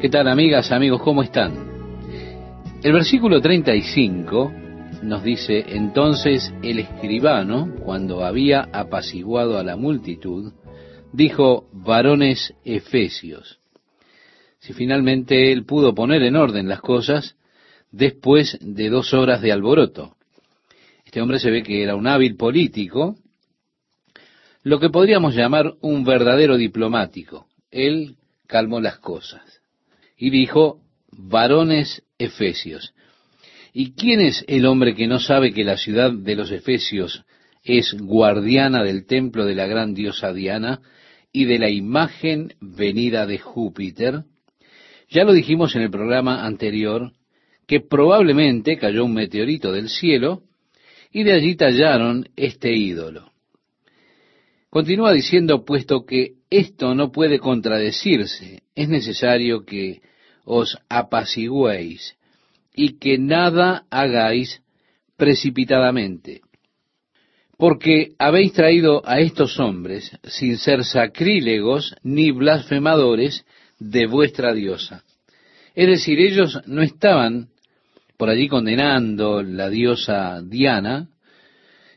¿Qué tal amigas, amigos? ¿Cómo están? El versículo 35 nos dice, entonces el escribano, cuando había apaciguado a la multitud, dijo, varones efesios. Si finalmente él pudo poner en orden las cosas después de dos horas de alboroto. Este hombre se ve que era un hábil político, lo que podríamos llamar un verdadero diplomático. Él calmó las cosas y dijo, varones efesios. ¿Y quién es el hombre que no sabe que la ciudad de los efesios es guardiana del templo de la gran diosa Diana y de la imagen venida de Júpiter? Ya lo dijimos en el programa anterior, que probablemente cayó un meteorito del cielo y de allí tallaron este ídolo. Continúa diciendo, puesto que esto no puede contradecirse, es necesario que os apaciguéis y que nada hagáis precipitadamente. Porque habéis traído a estos hombres sin ser sacrílegos ni blasfemadores, de vuestra diosa. Es decir, ellos no estaban por allí condenando la diosa Diana,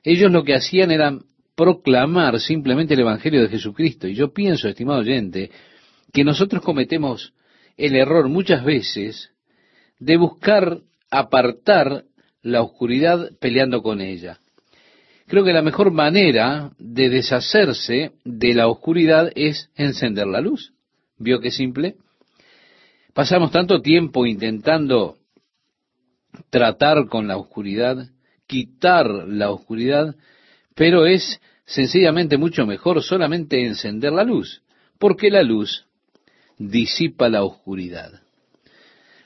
ellos lo que hacían era proclamar simplemente el Evangelio de Jesucristo. Y yo pienso, estimado oyente, que nosotros cometemos el error muchas veces de buscar apartar la oscuridad peleando con ella. Creo que la mejor manera de deshacerse de la oscuridad es encender la luz. ¿Vio qué simple? Pasamos tanto tiempo intentando tratar con la oscuridad, quitar la oscuridad, pero es sencillamente mucho mejor solamente encender la luz, porque la luz disipa la oscuridad.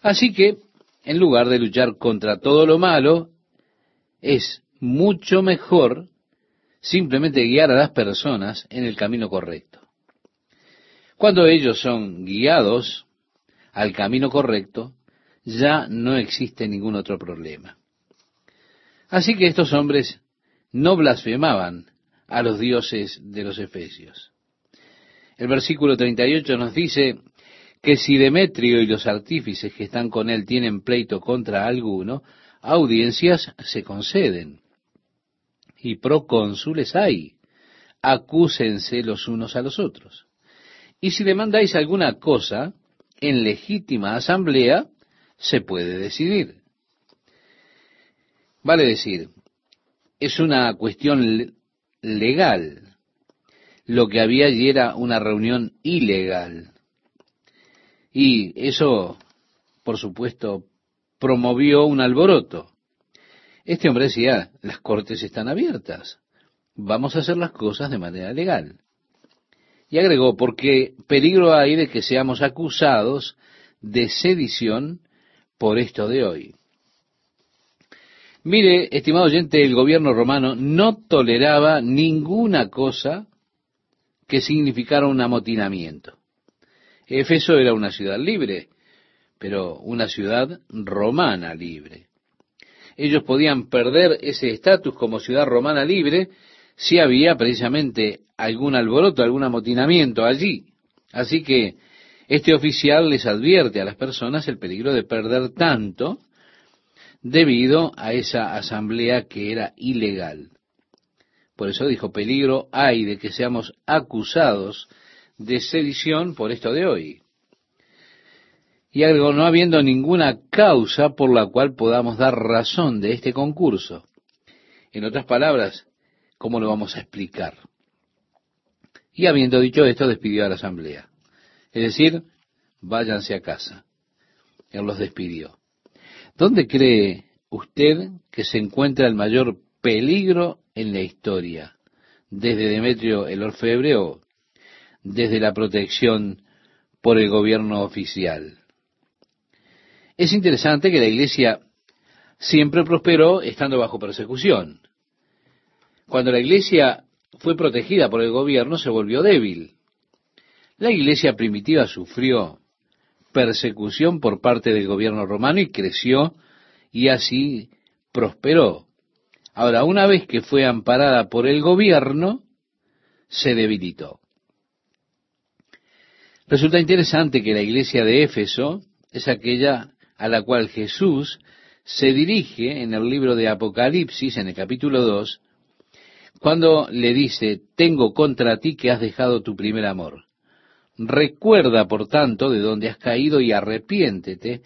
Así que, en lugar de luchar contra todo lo malo, es mucho mejor simplemente guiar a las personas en el camino correcto. Cuando ellos son guiados al camino correcto, ya no existe ningún otro problema. Así que estos hombres no blasfemaban a los dioses de los efesios. El versículo 38 nos dice que si Demetrio y los artífices que están con él tienen pleito contra alguno, audiencias se conceden. Y procónsules hay. Acúsense los unos a los otros. Y si demandáis alguna cosa, en legítima asamblea se puede decidir. Vale decir, es una cuestión legal. Lo que había allí era una reunión ilegal. Y eso, por supuesto, promovió un alboroto. Este hombre decía, las cortes están abiertas, vamos a hacer las cosas de manera legal. Y agregó, porque peligro hay de que seamos acusados de sedición por esto de hoy. Mire, estimado oyente, el gobierno romano no toleraba ninguna cosa que significara un amotinamiento. Efeso era una ciudad libre, pero una ciudad romana libre. Ellos podían perder ese estatus como ciudad romana libre si había precisamente algún alboroto, algún amotinamiento allí. Así que este oficial les advierte a las personas el peligro de perder tanto debido a esa asamblea que era ilegal. Por eso dijo, peligro hay de que seamos acusados de sedición por esto de hoy. Y algo, no habiendo ninguna causa por la cual podamos dar razón de este concurso. En otras palabras, ¿cómo lo vamos a explicar? Y habiendo dicho esto, despidió a la asamblea. Es decir, váyanse a casa. Él los despidió. ¿Dónde cree usted que se encuentra el mayor peligro en la historia? ¿Desde Demetrio el orfebre o desde la protección por el gobierno oficial? Es interesante que la iglesia siempre prosperó estando bajo persecución. Cuando la iglesia fue protegida por el gobierno, se volvió débil. La iglesia primitiva sufrió persecución por parte del gobierno romano y creció y así prosperó. Ahora, una vez que fue amparada por el gobierno, se debilitó. Resulta interesante que la iglesia de Éfeso es aquella a la cual Jesús se dirige en el libro de Apocalipsis, en el capítulo 2, cuando le dice, tengo contra ti que has dejado tu primer amor. Recuerda, por tanto, de dónde has caído y arrepiéntete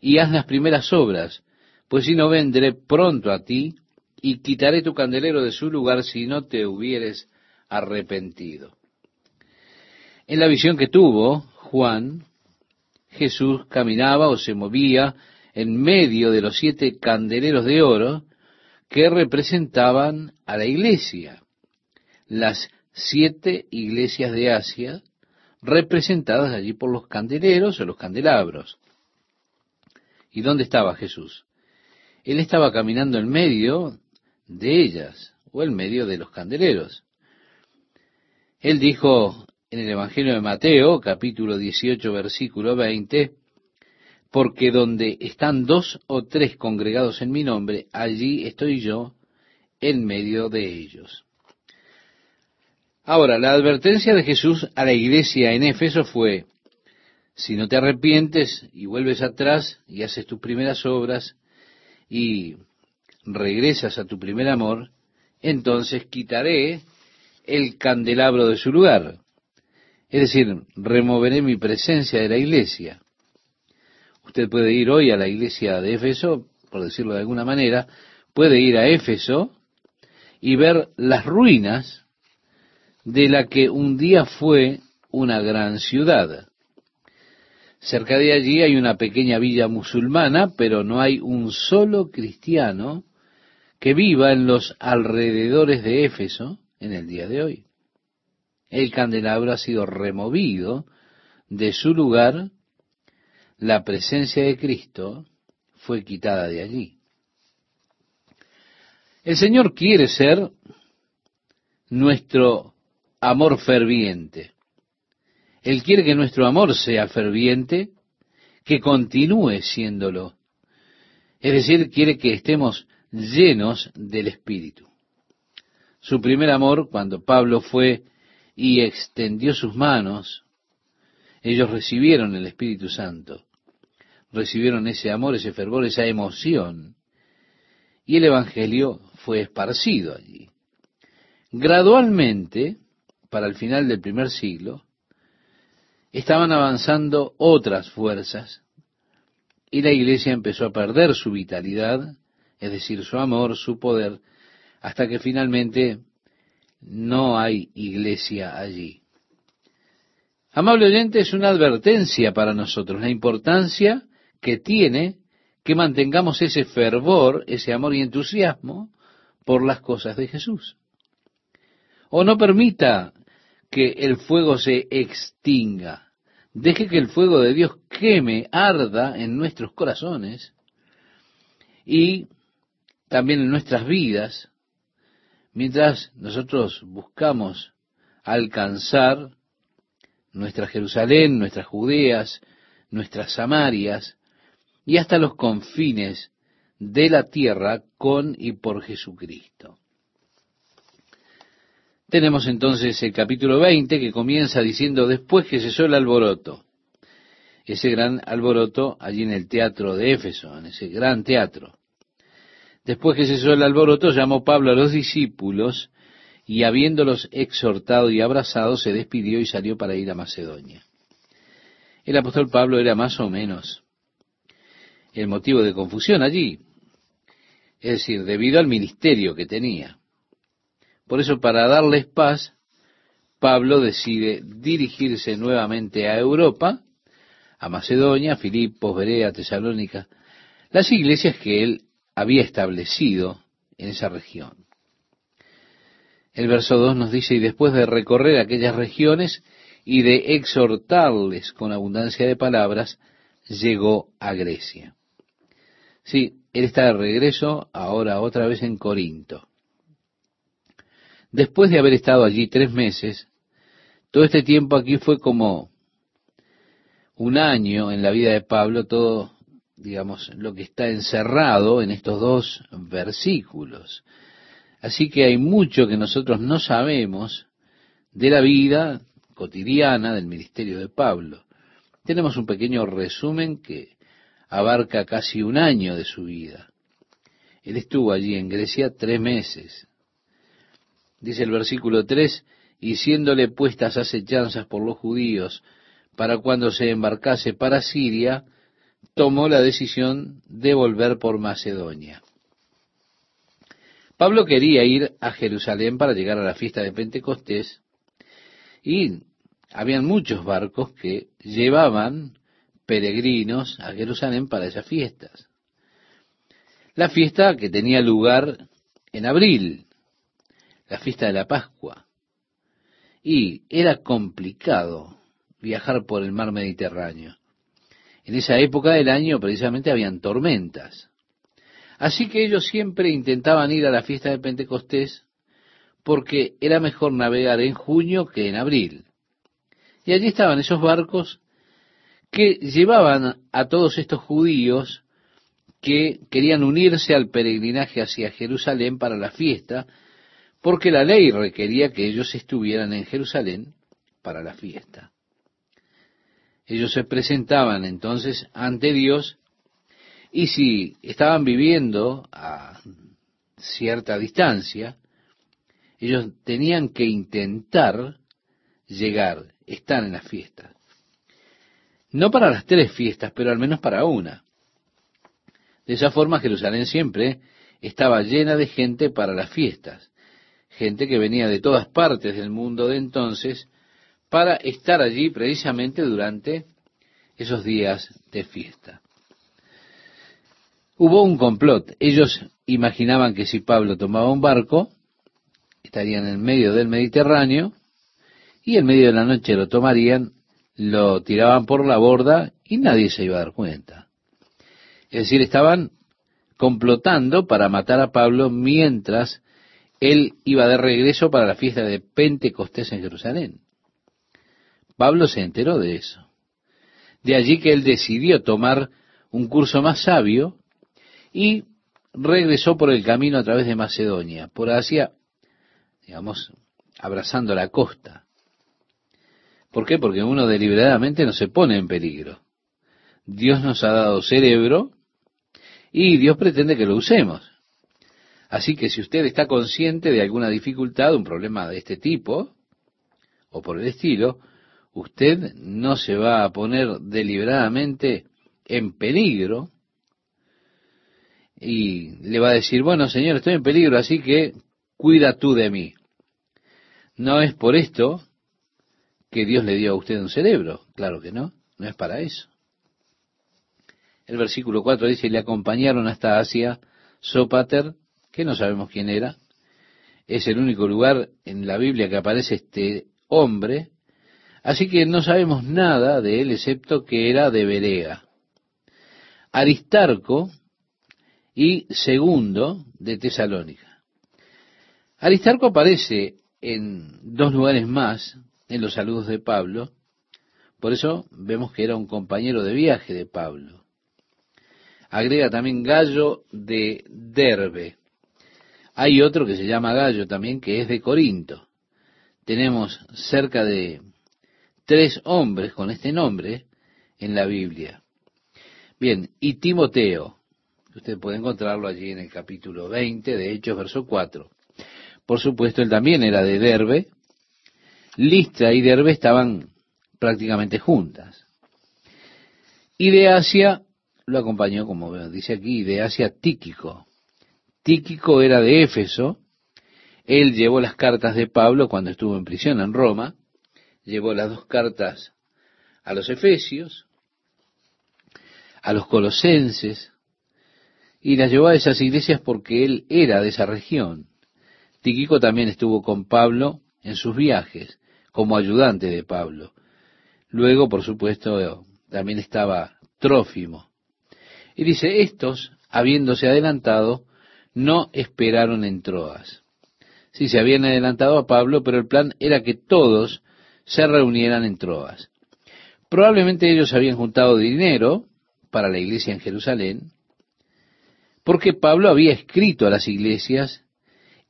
y haz las primeras obras, pues si no vendré pronto a ti y quitaré tu candelero de su lugar si no te hubieres arrepentido. En la visión que tuvo Juan, Jesús caminaba o se movía en medio de los siete candeleros de oro que representaban a la iglesia, las siete iglesias de Asia, representadas allí por los candeleros o los candelabros. ¿Y dónde estaba Jesús? Él estaba caminando en medio de ellas, o en medio de los candeleros. Él dijo en el Evangelio de Mateo, capítulo 18, versículo 20, porque donde están dos o tres congregados en mi nombre, allí estoy yo en medio de ellos. Ahora, la advertencia de Jesús a la iglesia en Éfeso fue, si no te arrepientes y vuelves atrás y haces tus primeras obras y regresas a tu primer amor, entonces quitaré el candelabro de su lugar. Es decir, removeré mi presencia de la iglesia. Usted puede ir hoy a la iglesia de Éfeso, por decirlo de alguna manera, puede ir a Éfeso y ver las ruinas de la que un día fue una gran ciudad. Cerca de allí hay una pequeña villa musulmana, pero no hay un solo cristiano que viva en los alrededores de Éfeso en el día de hoy el candelabro ha sido removido de su lugar, la presencia de Cristo fue quitada de allí. El Señor quiere ser nuestro amor ferviente. Él quiere que nuestro amor sea ferviente, que continúe siéndolo. Es decir, quiere que estemos llenos del Espíritu. Su primer amor, cuando Pablo fue y extendió sus manos, ellos recibieron el Espíritu Santo, recibieron ese amor, ese fervor, esa emoción, y el Evangelio fue esparcido allí. Gradualmente, para el final del primer siglo, estaban avanzando otras fuerzas y la iglesia empezó a perder su vitalidad, es decir, su amor, su poder, hasta que finalmente no hay iglesia allí. Amable oyente, es una advertencia para nosotros, la importancia que tiene que mantengamos ese fervor, ese amor y entusiasmo por las cosas de Jesús. O no permita que el fuego se extinga. Deje que el fuego de Dios queme, arda en nuestros corazones y también en nuestras vidas Mientras nosotros buscamos alcanzar nuestra Jerusalén, nuestras Judeas, nuestras Samarias y hasta los confines de la tierra con y por Jesucristo. Tenemos entonces el capítulo 20 que comienza diciendo después que cesó el alboroto. Ese gran alboroto allí en el teatro de Éfeso, en ese gran teatro. Después que cesó el alboroto, llamó Pablo a los discípulos y habiéndolos exhortado y abrazado, se despidió y salió para ir a Macedonia. El apóstol Pablo era más o menos el motivo de confusión allí, es decir, debido al ministerio que tenía. Por eso, para darles paz, Pablo decide dirigirse nuevamente a Europa, a Macedonia, Filipos, Berea, Tesalónica, las iglesias que él había establecido en esa región. El verso 2 nos dice, y después de recorrer aquellas regiones y de exhortarles con abundancia de palabras, llegó a Grecia. Sí, él está de regreso ahora otra vez en Corinto. Después de haber estado allí tres meses, todo este tiempo aquí fue como un año en la vida de Pablo, todo digamos, lo que está encerrado en estos dos versículos. Así que hay mucho que nosotros no sabemos de la vida cotidiana del ministerio de Pablo. Tenemos un pequeño resumen que abarca casi un año de su vida. Él estuvo allí en Grecia tres meses. Dice el versículo 3, y siéndole puestas acechanzas por los judíos para cuando se embarcase para Siria, tomó la decisión de volver por Macedonia. Pablo quería ir a Jerusalén para llegar a la fiesta de Pentecostés y habían muchos barcos que llevaban peregrinos a Jerusalén para esas fiestas. La fiesta que tenía lugar en abril, la fiesta de la Pascua. Y era complicado viajar por el mar Mediterráneo. En esa época del año precisamente habían tormentas. Así que ellos siempre intentaban ir a la fiesta de Pentecostés porque era mejor navegar en junio que en abril. Y allí estaban esos barcos que llevaban a todos estos judíos que querían unirse al peregrinaje hacia Jerusalén para la fiesta, porque la ley requería que ellos estuvieran en Jerusalén para la fiesta. Ellos se presentaban entonces ante Dios y si estaban viviendo a cierta distancia, ellos tenían que intentar llegar, estar en la fiesta. No para las tres fiestas, pero al menos para una. De esa forma Jerusalén siempre estaba llena de gente para las fiestas, gente que venía de todas partes del mundo de entonces para estar allí precisamente durante esos días de fiesta. Hubo un complot. Ellos imaginaban que si Pablo tomaba un barco, estarían en medio del Mediterráneo, y en medio de la noche lo tomarían, lo tiraban por la borda y nadie se iba a dar cuenta. Es decir, estaban complotando para matar a Pablo mientras él iba de regreso para la fiesta de Pentecostés en Jerusalén. Pablo se enteró de eso. De allí que él decidió tomar un curso más sabio y regresó por el camino a través de Macedonia, por Asia, digamos, abrazando la costa. ¿Por qué? Porque uno deliberadamente no se pone en peligro. Dios nos ha dado cerebro y Dios pretende que lo usemos. Así que si usted está consciente de alguna dificultad, un problema de este tipo, o por el estilo, usted no se va a poner deliberadamente en peligro y le va a decir, bueno, Señor, estoy en peligro, así que cuida tú de mí. No es por esto que Dios le dio a usted un cerebro, claro que no, no es para eso. El versículo 4 dice, le acompañaron hasta Asia Sopater, que no sabemos quién era, es el único lugar en la Biblia que aparece este hombre, Así que no sabemos nada de él excepto que era de Berea. Aristarco y segundo de Tesalónica. Aristarco aparece en dos lugares más en los saludos de Pablo, por eso vemos que era un compañero de viaje de Pablo. Agrega también Gallo de Derbe. Hay otro que se llama Gallo también, que es de Corinto. Tenemos cerca de tres hombres con este nombre en la Biblia. Bien, y Timoteo, usted puede encontrarlo allí en el capítulo 20 de Hechos, verso 4. Por supuesto, él también era de Derbe. Listra y Derbe estaban prácticamente juntas. Y de Asia lo acompañó, como dice aquí, de Asia Tíquico. Tíquico era de Éfeso. Él llevó las cartas de Pablo cuando estuvo en prisión en Roma llevó las dos cartas a los Efesios, a los Colosenses, y las llevó a esas iglesias porque él era de esa región. Tiquico también estuvo con Pablo en sus viajes, como ayudante de Pablo. Luego, por supuesto, también estaba Trófimo. Y dice, estos, habiéndose adelantado, no esperaron en Troas. Sí, se habían adelantado a Pablo, pero el plan era que todos se reunieran en Troas. Probablemente ellos habían juntado dinero para la iglesia en Jerusalén, porque Pablo había escrito a las iglesias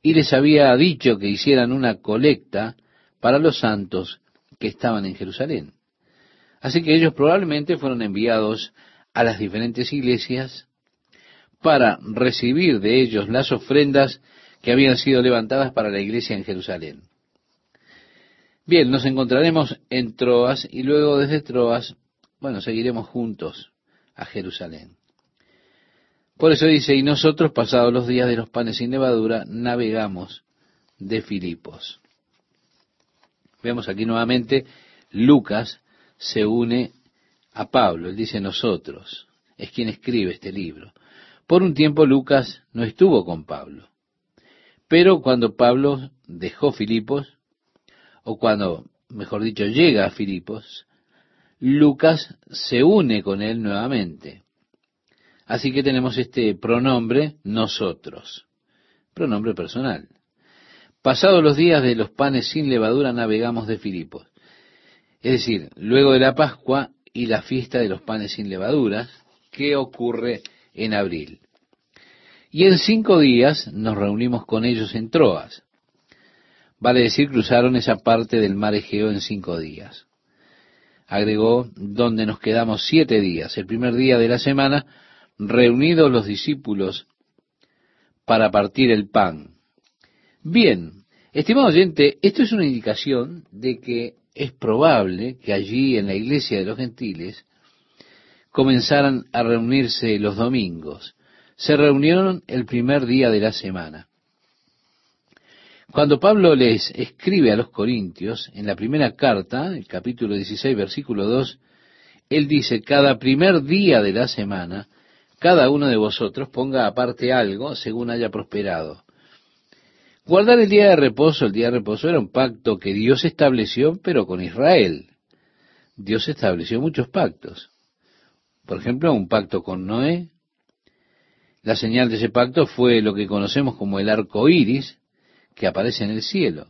y les había dicho que hicieran una colecta para los santos que estaban en Jerusalén. Así que ellos probablemente fueron enviados a las diferentes iglesias para recibir de ellos las ofrendas que habían sido levantadas para la iglesia en Jerusalén. Bien, nos encontraremos en Troas y luego desde Troas, bueno, seguiremos juntos a Jerusalén. Por eso dice, y nosotros, pasados los días de los panes sin levadura, navegamos de Filipos. Vemos aquí nuevamente, Lucas se une a Pablo, él dice nosotros, es quien escribe este libro. Por un tiempo Lucas no estuvo con Pablo, pero cuando Pablo dejó Filipos, o cuando, mejor dicho, llega a Filipos, Lucas se une con él nuevamente. Así que tenemos este pronombre nosotros, pronombre personal. Pasados los días de los panes sin levadura navegamos de Filipos. Es decir, luego de la Pascua y la fiesta de los panes sin levaduras, ¿qué ocurre en abril? Y en cinco días nos reunimos con ellos en Troas. Vale decir, cruzaron esa parte del mar Egeo en cinco días. Agregó, donde nos quedamos siete días. El primer día de la semana reunidos los discípulos para partir el pan. Bien, estimado oyente, esto es una indicación de que es probable que allí en la iglesia de los gentiles comenzaran a reunirse los domingos. Se reunieron el primer día de la semana. Cuando Pablo les escribe a los Corintios, en la primera carta, el capítulo 16, versículo 2, él dice, cada primer día de la semana cada uno de vosotros ponga aparte algo según haya prosperado. Guardar el día de reposo, el día de reposo era un pacto que Dios estableció, pero con Israel. Dios estableció muchos pactos. Por ejemplo, un pacto con Noé. La señal de ese pacto fue lo que conocemos como el arco iris que aparece en el cielo.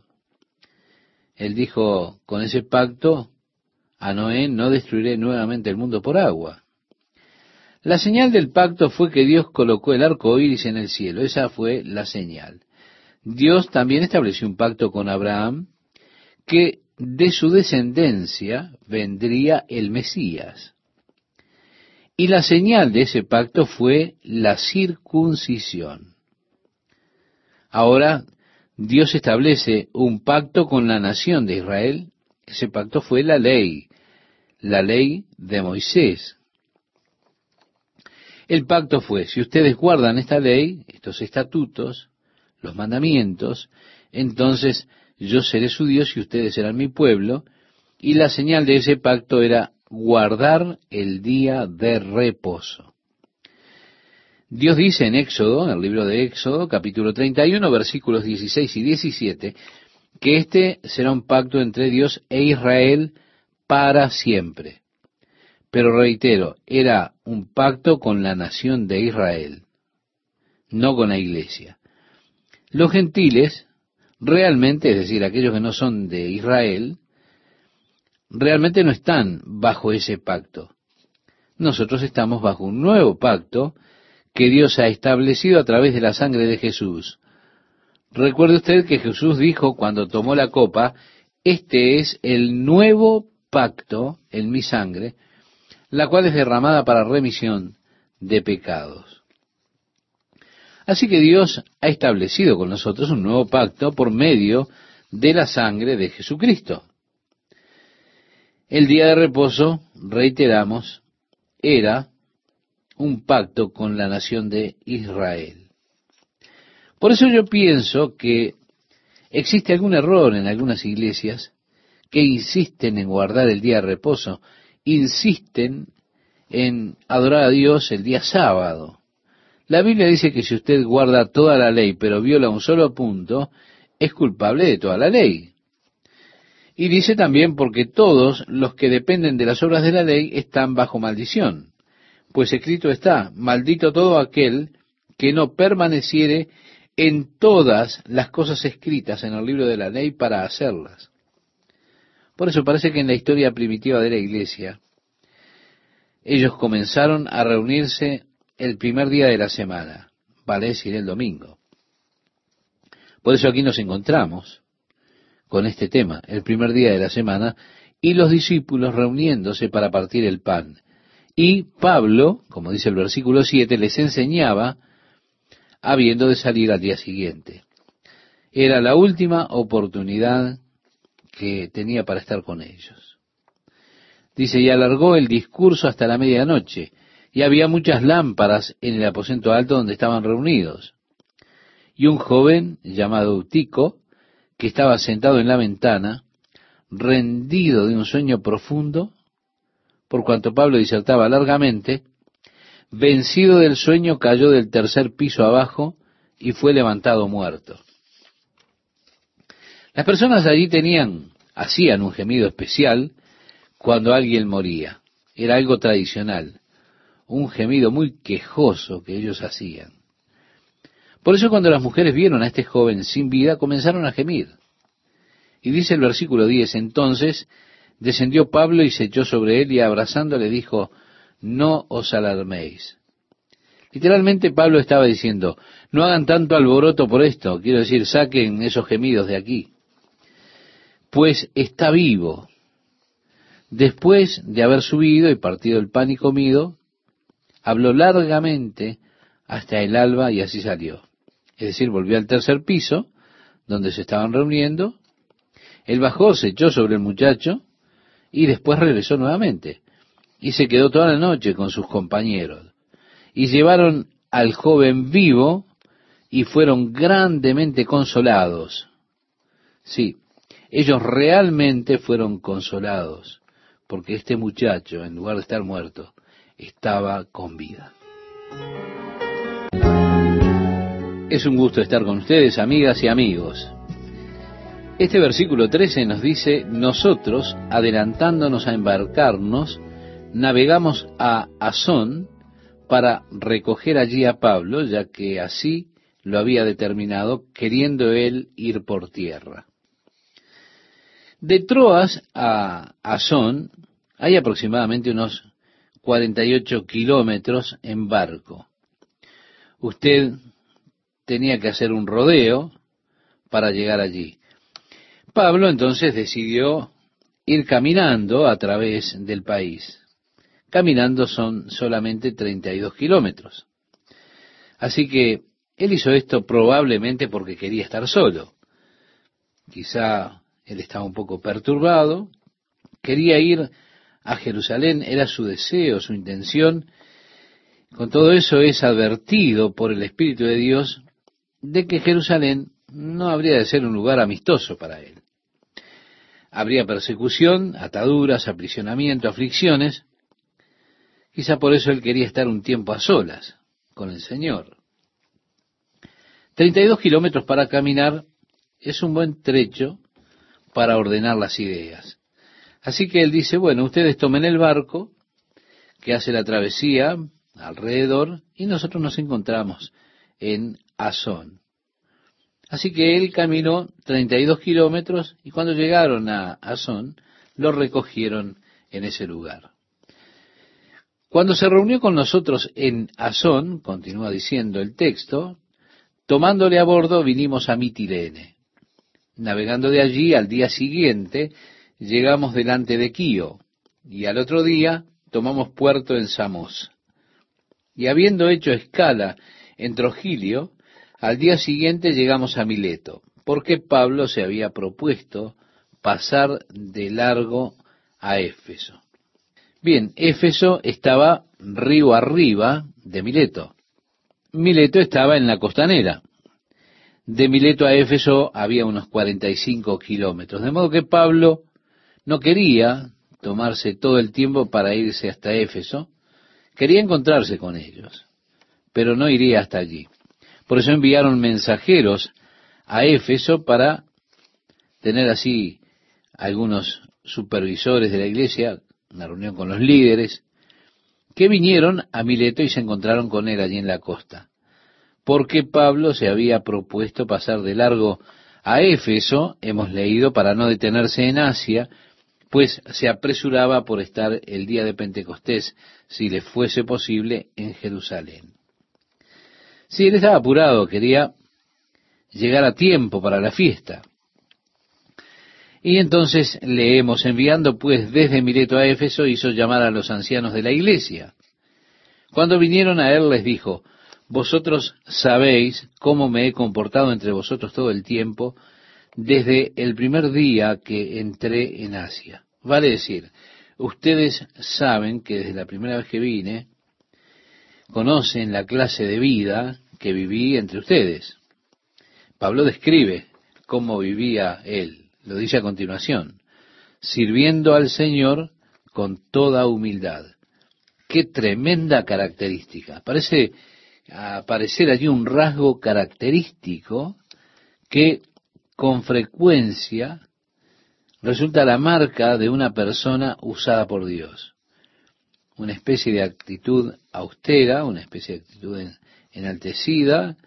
Él dijo con ese pacto a Noé, no destruiré nuevamente el mundo por agua. La señal del pacto fue que Dios colocó el arco iris en el cielo. Esa fue la señal. Dios también estableció un pacto con Abraham que de su descendencia vendría el Mesías. Y la señal de ese pacto fue la circuncisión. Ahora Dios establece un pacto con la nación de Israel. Ese pacto fue la ley, la ley de Moisés. El pacto fue, si ustedes guardan esta ley, estos estatutos, los mandamientos, entonces yo seré su Dios y ustedes serán mi pueblo, y la señal de ese pacto era guardar el día de reposo. Dios dice en Éxodo, en el libro de Éxodo, capítulo 31, versículos 16 y 17, que este será un pacto entre Dios e Israel para siempre. Pero reitero, era un pacto con la nación de Israel, no con la iglesia. Los gentiles, realmente, es decir, aquellos que no son de Israel, realmente no están bajo ese pacto. Nosotros estamos bajo un nuevo pacto que Dios ha establecido a través de la sangre de Jesús. Recuerde usted que Jesús dijo cuando tomó la copa, este es el nuevo pacto en mi sangre, la cual es derramada para remisión de pecados. Así que Dios ha establecido con nosotros un nuevo pacto por medio de la sangre de Jesucristo. El día de reposo, reiteramos, era un pacto con la nación de Israel. Por eso yo pienso que existe algún error en algunas iglesias que insisten en guardar el día de reposo insisten en adorar a Dios el día sábado. La Biblia dice que si usted guarda toda la ley pero viola un solo punto, es culpable de toda la ley. Y dice también porque todos los que dependen de las obras de la ley están bajo maldición. Pues escrito está, maldito todo aquel que no permaneciere en todas las cosas escritas en el libro de la ley para hacerlas. Por eso parece que en la historia primitiva de la iglesia, ellos comenzaron a reunirse el primer día de la semana, vale decir el domingo. Por eso aquí nos encontramos con este tema, el primer día de la semana, y los discípulos reuniéndose para partir el pan. Y Pablo, como dice el versículo 7, les enseñaba habiendo de salir al día siguiente. Era la última oportunidad que tenía para estar con ellos. Dice, y alargó el discurso hasta la medianoche, y había muchas lámparas en el aposento alto donde estaban reunidos. Y un joven llamado Utico, que estaba sentado en la ventana, rendido de un sueño profundo, por cuanto Pablo disertaba largamente, vencido del sueño cayó del tercer piso abajo y fue levantado muerto. Las personas allí tenían, hacían un gemido especial cuando alguien moría. Era algo tradicional, un gemido muy quejoso que ellos hacían. Por eso cuando las mujeres vieron a este joven sin vida, comenzaron a gemir. Y dice el versículo 10, entonces descendió Pablo y se echó sobre él y abrazándole dijo, no os alarméis. Literalmente Pablo estaba diciendo, no hagan tanto alboroto por esto, quiero decir, saquen esos gemidos de aquí, pues está vivo. Después de haber subido y partido el pan y comido, habló largamente hasta el alba y así salió. Es decir, volvió al tercer piso, donde se estaban reuniendo, él bajó, se echó sobre el muchacho y después regresó nuevamente. Y se quedó toda la noche con sus compañeros. Y llevaron al joven vivo y fueron grandemente consolados. Sí, ellos realmente fueron consolados, porque este muchacho, en lugar de estar muerto, estaba con vida. Es un gusto estar con ustedes, amigas y amigos. Este versículo 13 nos dice, nosotros, adelantándonos a embarcarnos, navegamos a Asón para recoger allí a Pablo, ya que así lo había determinado, queriendo él ir por tierra. De Troas a Asón hay aproximadamente unos 48 kilómetros en barco. Usted tenía que hacer un rodeo para llegar allí. Pablo entonces decidió ir caminando a través del país. Caminando son solamente 32 kilómetros. Así que él hizo esto probablemente porque quería estar solo. Quizá él estaba un poco perturbado, quería ir a Jerusalén, era su deseo, su intención. Con todo eso es advertido por el Espíritu de Dios de que Jerusalén no habría de ser un lugar amistoso para él. Habría persecución, ataduras, aprisionamiento, aflicciones. Quizá por eso él quería estar un tiempo a solas con el Señor. 32 kilómetros para caminar es un buen trecho para ordenar las ideas. Así que él dice, bueno, ustedes tomen el barco que hace la travesía alrededor y nosotros nos encontramos en Azón. Así que él caminó 32 kilómetros y cuando llegaron a Asón, lo recogieron en ese lugar. Cuando se reunió con nosotros en Asón, continúa diciendo el texto, tomándole a bordo vinimos a Mitilene. Navegando de allí al día siguiente, llegamos delante de Quío, y al otro día tomamos puerto en Samos. Y habiendo hecho escala en Trogilio, al día siguiente llegamos a Mileto, porque Pablo se había propuesto pasar de largo a Éfeso. Bien, Éfeso estaba río arriba de Mileto. Mileto estaba en la costanera. De Mileto a Éfeso había unos 45 kilómetros, de modo que Pablo no quería tomarse todo el tiempo para irse hasta Éfeso, quería encontrarse con ellos, pero no iría hasta allí. Por eso enviaron mensajeros a Éfeso para tener así algunos supervisores de la iglesia, una reunión con los líderes, que vinieron a Mileto y se encontraron con él allí en la costa. Porque Pablo se había propuesto pasar de largo a Éfeso, hemos leído, para no detenerse en Asia, pues se apresuraba por estar el día de Pentecostés, si le fuese posible, en Jerusalén. Sí, él estaba apurado, quería llegar a tiempo para la fiesta. Y entonces leemos, enviando pues desde Mileto a Éfeso, hizo llamar a los ancianos de la iglesia. Cuando vinieron a él les dijo, vosotros sabéis cómo me he comportado entre vosotros todo el tiempo, desde el primer día que entré en Asia. Vale decir, ustedes saben que desde la primera vez que vine, conocen la clase de vida que viví entre ustedes. Pablo describe cómo vivía él lo dice a continuación, sirviendo al Señor con toda humildad. Qué tremenda característica. Parece aparecer allí un rasgo característico que con frecuencia resulta la marca de una persona usada por Dios. Una especie de actitud austera, una especie de actitud enaltecida,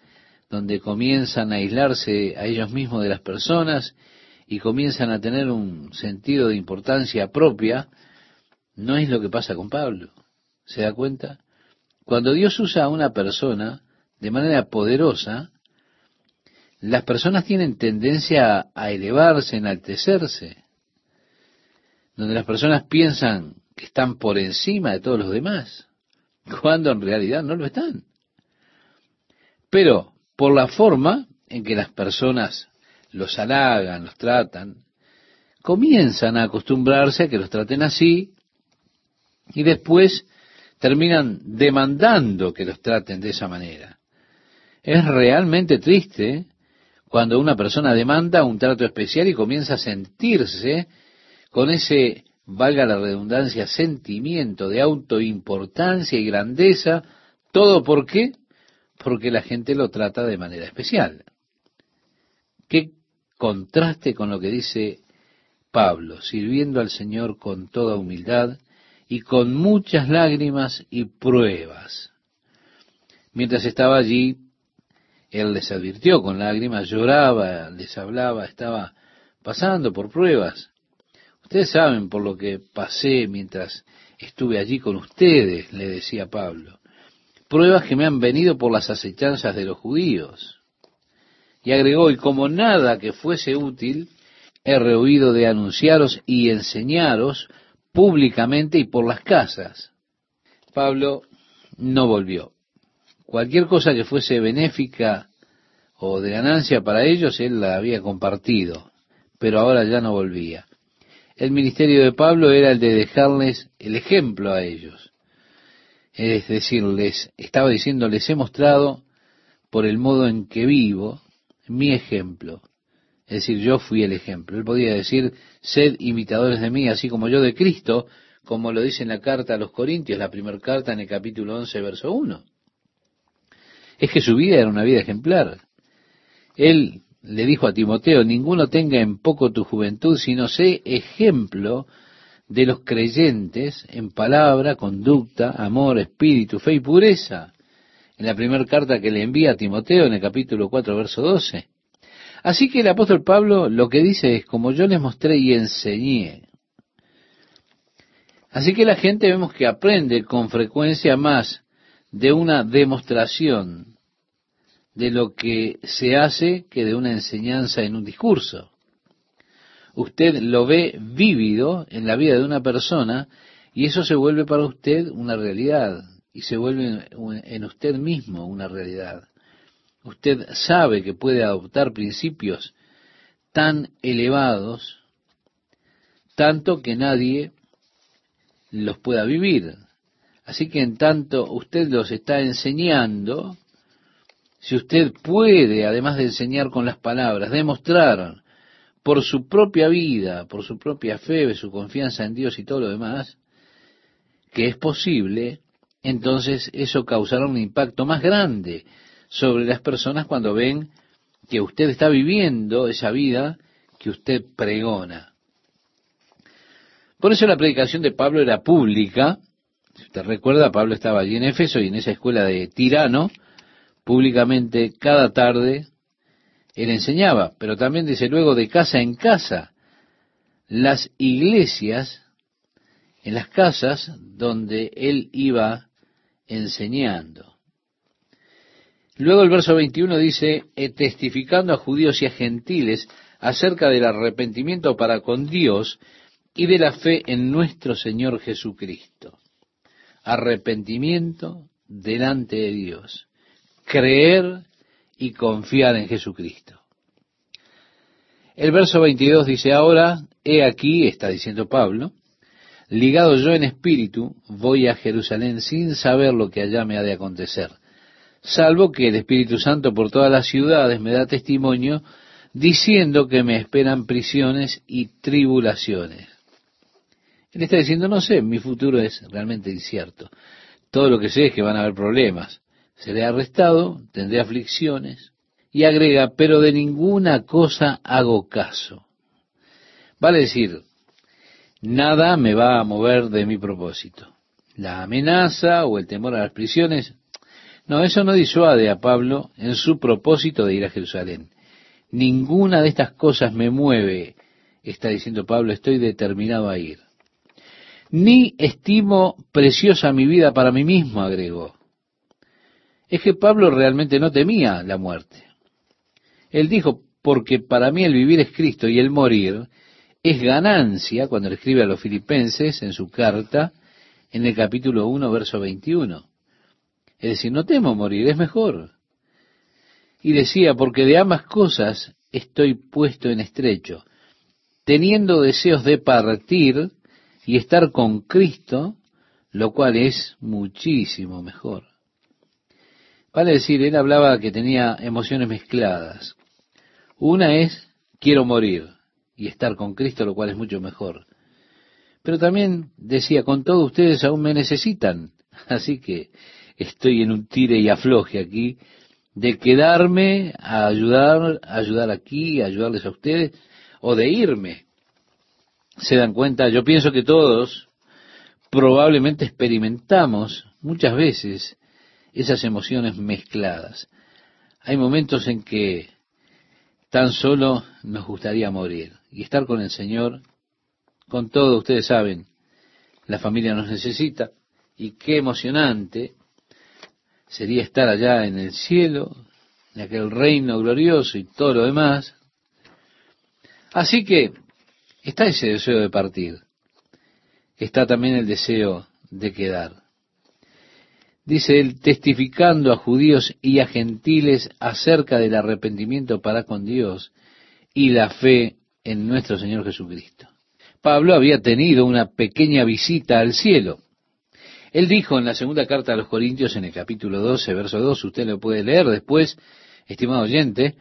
donde comienzan a aislarse a ellos mismos de las personas y comienzan a tener un sentido de importancia propia, no es lo que pasa con Pablo. ¿Se da cuenta? Cuando Dios usa a una persona de manera poderosa, las personas tienen tendencia a elevarse, enaltecerse, donde las personas piensan que están por encima de todos los demás, cuando en realidad no lo están. Pero por la forma en que las personas los halagan, los tratan, comienzan a acostumbrarse a que los traten así y después terminan demandando que los traten de esa manera. Es realmente triste cuando una persona demanda un trato especial y comienza a sentirse con ese, valga la redundancia, sentimiento de autoimportancia y grandeza, todo por qué? Porque la gente lo trata de manera especial. ¿Qué contraste con lo que dice Pablo, sirviendo al Señor con toda humildad y con muchas lágrimas y pruebas. Mientras estaba allí, él les advirtió con lágrimas, lloraba, les hablaba, estaba pasando por pruebas. Ustedes saben por lo que pasé mientras estuve allí con ustedes, le decía Pablo. Pruebas que me han venido por las acechanzas de los judíos. Y agregó, y como nada que fuese útil, he rehuido de anunciaros y enseñaros públicamente y por las casas. Pablo no volvió. Cualquier cosa que fuese benéfica o de ganancia para ellos, él la había compartido, pero ahora ya no volvía. El ministerio de Pablo era el de dejarles el ejemplo a ellos. Es decir, les estaba diciendo, les he mostrado por el modo en que vivo, mi ejemplo. Es decir, yo fui el ejemplo. Él podía decir, sed imitadores de mí, así como yo de Cristo, como lo dice en la carta a los Corintios, la primera carta en el capítulo 11, verso 1. Es que su vida era una vida ejemplar. Él le dijo a Timoteo, ninguno tenga en poco tu juventud, sino sé ejemplo de los creyentes en palabra, conducta, amor, espíritu, fe y pureza en la primera carta que le envía a Timoteo en el capítulo 4, verso 12. Así que el apóstol Pablo lo que dice es, como yo les mostré y enseñé. Así que la gente vemos que aprende con frecuencia más de una demostración de lo que se hace que de una enseñanza en un discurso. Usted lo ve vívido en la vida de una persona y eso se vuelve para usted una realidad y se vuelve en usted mismo una realidad. Usted sabe que puede adoptar principios tan elevados, tanto que nadie los pueda vivir. Así que en tanto usted los está enseñando, si usted puede, además de enseñar con las palabras, demostrar por su propia vida, por su propia fe, su confianza en Dios y todo lo demás, que es posible, entonces eso causará un impacto más grande sobre las personas cuando ven que usted está viviendo esa vida que usted pregona. Por eso la predicación de Pablo era pública. Si usted recuerda, Pablo estaba allí en Éfeso y en esa escuela de Tirano, públicamente cada tarde él enseñaba, pero también dice luego de casa en casa. Las iglesias, en las casas donde él iba enseñando. Luego el verso 21 dice, eh, testificando a judíos y a gentiles acerca del arrepentimiento para con Dios y de la fe en nuestro Señor Jesucristo. Arrepentimiento delante de Dios. Creer y confiar en Jesucristo. El verso 22 dice, ahora, he aquí, está diciendo Pablo, ligado yo en espíritu, voy a Jerusalén sin saber lo que allá me ha de acontecer, salvo que el Espíritu Santo por todas las ciudades me da testimonio, diciendo que me esperan prisiones y tribulaciones. Él está diciendo, no sé, mi futuro es realmente incierto. Todo lo que sé es que van a haber problemas. Seré arrestado, tendré aflicciones. Y agrega, pero de ninguna cosa hago caso. Vale decir, nada me va a mover de mi propósito. La amenaza o el temor a las prisiones, no, eso no disuade a Pablo en su propósito de ir a Jerusalén. Ninguna de estas cosas me mueve, está diciendo Pablo, estoy determinado a ir. Ni estimo preciosa mi vida para mí mismo, agregó. Es que Pablo realmente no temía la muerte. Él dijo, porque para mí el vivir es Cristo y el morir es ganancia, cuando le escribe a los filipenses en su carta, en el capítulo 1, verso 21. Es decir, no temo morir, es mejor. Y decía, porque de ambas cosas estoy puesto en estrecho, teniendo deseos de partir y estar con Cristo, lo cual es muchísimo mejor. Vale decir, él hablaba que tenía emociones mezcladas. Una es, quiero morir y estar con Cristo, lo cual es mucho mejor. Pero también decía, con todo ustedes aún me necesitan. Así que estoy en un tire y afloje aquí de quedarme a ayudar, ayudar aquí, a ayudarles a ustedes, o de irme. Se dan cuenta, yo pienso que todos probablemente experimentamos muchas veces esas emociones mezcladas. Hay momentos en que tan solo nos gustaría morir y estar con el Señor, con todo, ustedes saben, la familia nos necesita y qué emocionante sería estar allá en el cielo, en aquel reino glorioso y todo lo demás. Así que está ese deseo de partir, está también el deseo de quedar. Dice él, testificando a judíos y a gentiles acerca del arrepentimiento para con Dios y la fe en nuestro Señor Jesucristo. Pablo había tenido una pequeña visita al cielo. Él dijo en la segunda carta a los Corintios, en el capítulo 12, verso 2, usted lo puede leer después, estimado oyente,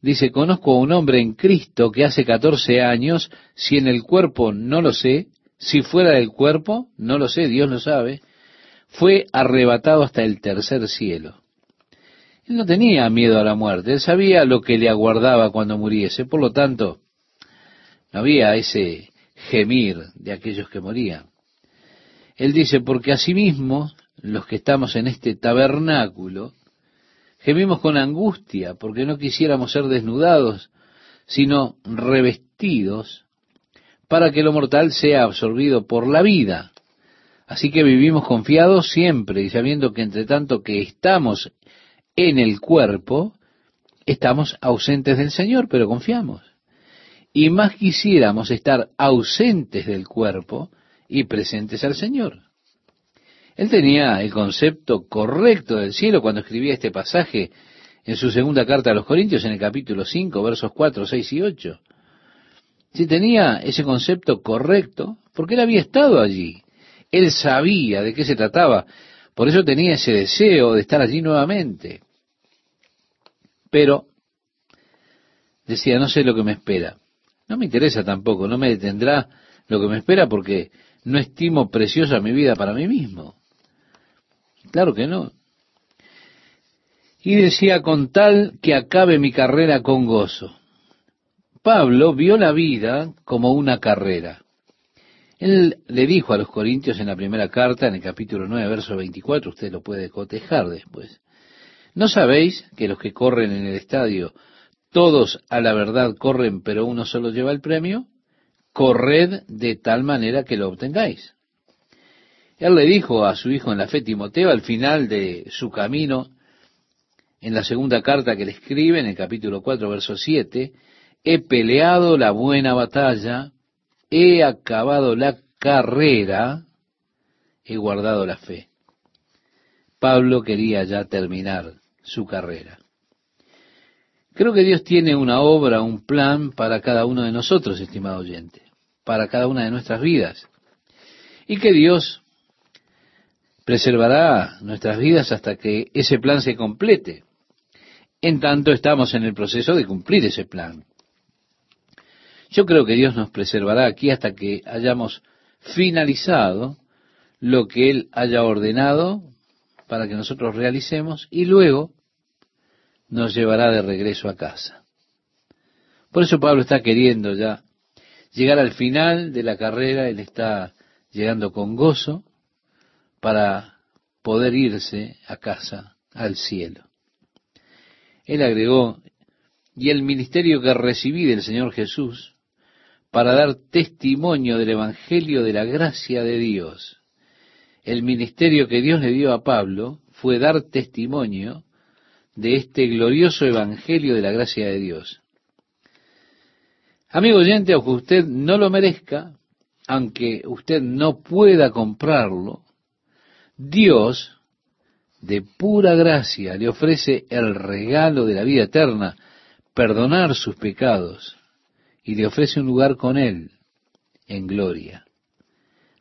dice, conozco a un hombre en Cristo que hace 14 años, si en el cuerpo no lo sé, si fuera del cuerpo, no lo sé, Dios lo sabe, fue arrebatado hasta el tercer cielo. Él no tenía miedo a la muerte, él sabía lo que le aguardaba cuando muriese, por lo tanto, no había ese gemir de aquellos que morían. Él dice, porque asimismo los que estamos en este tabernáculo, gemimos con angustia, porque no quisiéramos ser desnudados, sino revestidos, para que lo mortal sea absorbido por la vida. Así que vivimos confiados siempre y sabiendo que entre tanto que estamos en el cuerpo, estamos ausentes del Señor, pero confiamos. Y más quisiéramos estar ausentes del cuerpo, y presentes al Señor. Él tenía el concepto correcto del cielo cuando escribía este pasaje en su segunda carta a los Corintios en el capítulo 5, versos 4, 6 y 8. Si tenía ese concepto correcto, porque él había estado allí. Él sabía de qué se trataba. Por eso tenía ese deseo de estar allí nuevamente. Pero decía, no sé lo que me espera. No me interesa tampoco, no me detendrá lo que me espera porque no estimo preciosa mi vida para mí mismo. Claro que no. Y decía, con tal que acabe mi carrera con gozo. Pablo vio la vida como una carrera. Él le dijo a los Corintios en la primera carta, en el capítulo 9, verso 24, usted lo puede cotejar después. ¿No sabéis que los que corren en el estadio, todos a la verdad corren, pero uno solo lleva el premio? corred de tal manera que lo obtengáis. Él le dijo a su hijo en la fe Timoteo al final de su camino, en la segunda carta que le escribe, en el capítulo 4, verso 7, he peleado la buena batalla, he acabado la carrera, he guardado la fe. Pablo quería ya terminar su carrera. Creo que Dios tiene una obra, un plan para cada uno de nosotros, estimado oyente, para cada una de nuestras vidas. Y que Dios preservará nuestras vidas hasta que ese plan se complete. En tanto estamos en el proceso de cumplir ese plan. Yo creo que Dios nos preservará aquí hasta que hayamos finalizado lo que Él haya ordenado para que nosotros realicemos y luego nos llevará de regreso a casa. Por eso Pablo está queriendo ya llegar al final de la carrera, él está llegando con gozo para poder irse a casa, al cielo. Él agregó, y el ministerio que recibí del Señor Jesús para dar testimonio del Evangelio de la gracia de Dios el ministerio que Dios le dio a Pablo fue dar testimonio de este glorioso evangelio de la gracia de Dios. Amigo oyente, aunque usted no lo merezca, aunque usted no pueda comprarlo, Dios, de pura gracia, le ofrece el regalo de la vida eterna, perdonar sus pecados, y le ofrece un lugar con Él en gloria.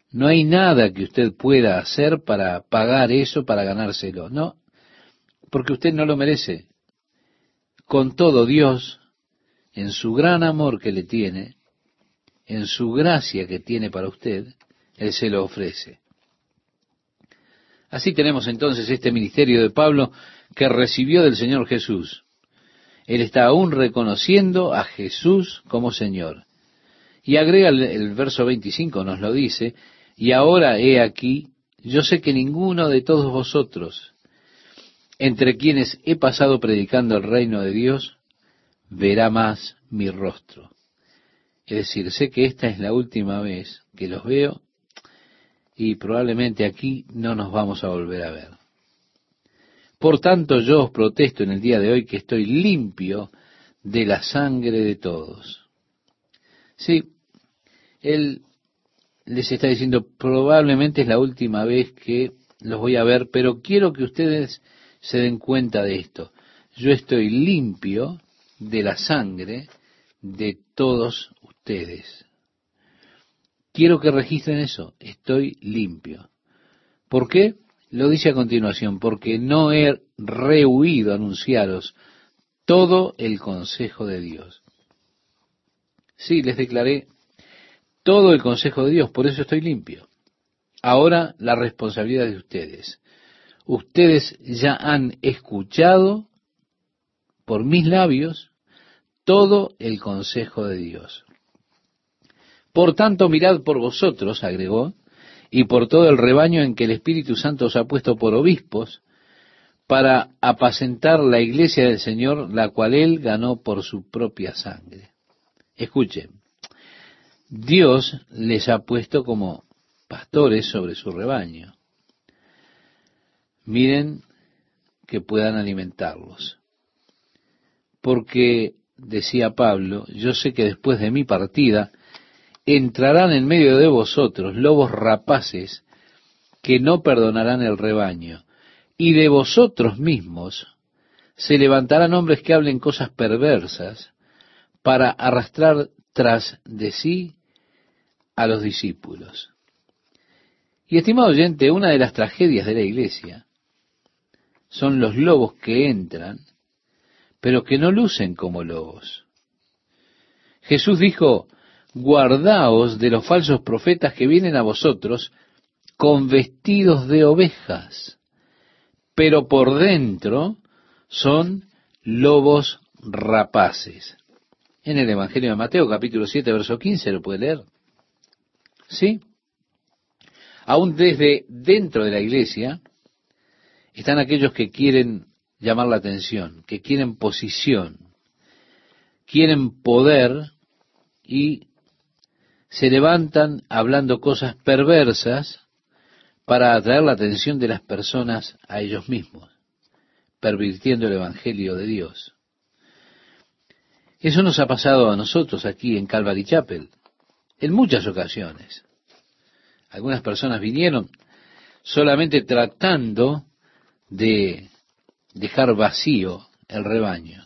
No hay nada que usted pueda hacer para pagar eso, para ganárselo. No, porque usted no lo merece. Con todo Dios, en su gran amor que le tiene, en su gracia que tiene para usted, Él se lo ofrece. Así tenemos entonces este ministerio de Pablo que recibió del Señor Jesús. Él está aún reconociendo a Jesús como Señor. Y agrega el, verso 25, nos lo dice, y ahora he aquí, yo sé que ninguno de todos vosotros, entre quienes he pasado predicando el reino de Dios, verá más mi rostro. Es decir, sé que esta es la última vez que los veo y probablemente aquí no nos vamos a volver a ver. Por tanto, yo os protesto en el día de hoy que estoy limpio de la sangre de todos. Sí, él les está diciendo, probablemente es la última vez que los voy a ver, pero quiero que ustedes se den cuenta de esto. Yo estoy limpio de la sangre de todos ustedes. Quiero que registren eso, estoy limpio. ¿Por qué? Lo dice a continuación, porque no he rehuido anunciaros todo el consejo de Dios. Sí, les declaré todo el consejo de Dios, por eso estoy limpio. Ahora la responsabilidad de ustedes. Ustedes ya han escuchado por mis labios todo el consejo de Dios. Por tanto, mirad por vosotros, agregó, y por todo el rebaño en que el Espíritu Santo os ha puesto por obispos, para apacentar la iglesia del Señor, la cual él ganó por su propia sangre. Escuchen, Dios les ha puesto como pastores sobre su rebaño. Miren que puedan alimentarlos. Porque, decía Pablo, yo sé que después de mi partida entrarán en medio de vosotros lobos rapaces que no perdonarán el rebaño, y de vosotros mismos se levantarán hombres que hablen cosas perversas para arrastrar tras de sí a los discípulos. Y estimado oyente, una de las tragedias de la iglesia son los lobos que entran, pero que no lucen como lobos. Jesús dijo, guardaos de los falsos profetas que vienen a vosotros con vestidos de ovejas, pero por dentro son lobos rapaces. En el Evangelio de Mateo capítulo 7, verso 15, lo puede leer. ¿Sí? Aún desde dentro de la iglesia están aquellos que quieren llamar la atención, que quieren posición, quieren poder y se levantan hablando cosas perversas para atraer la atención de las personas a ellos mismos, pervirtiendo el Evangelio de Dios. Eso nos ha pasado a nosotros aquí en Calvary Chapel, en muchas ocasiones. Algunas personas vinieron solamente tratando de dejar vacío el rebaño.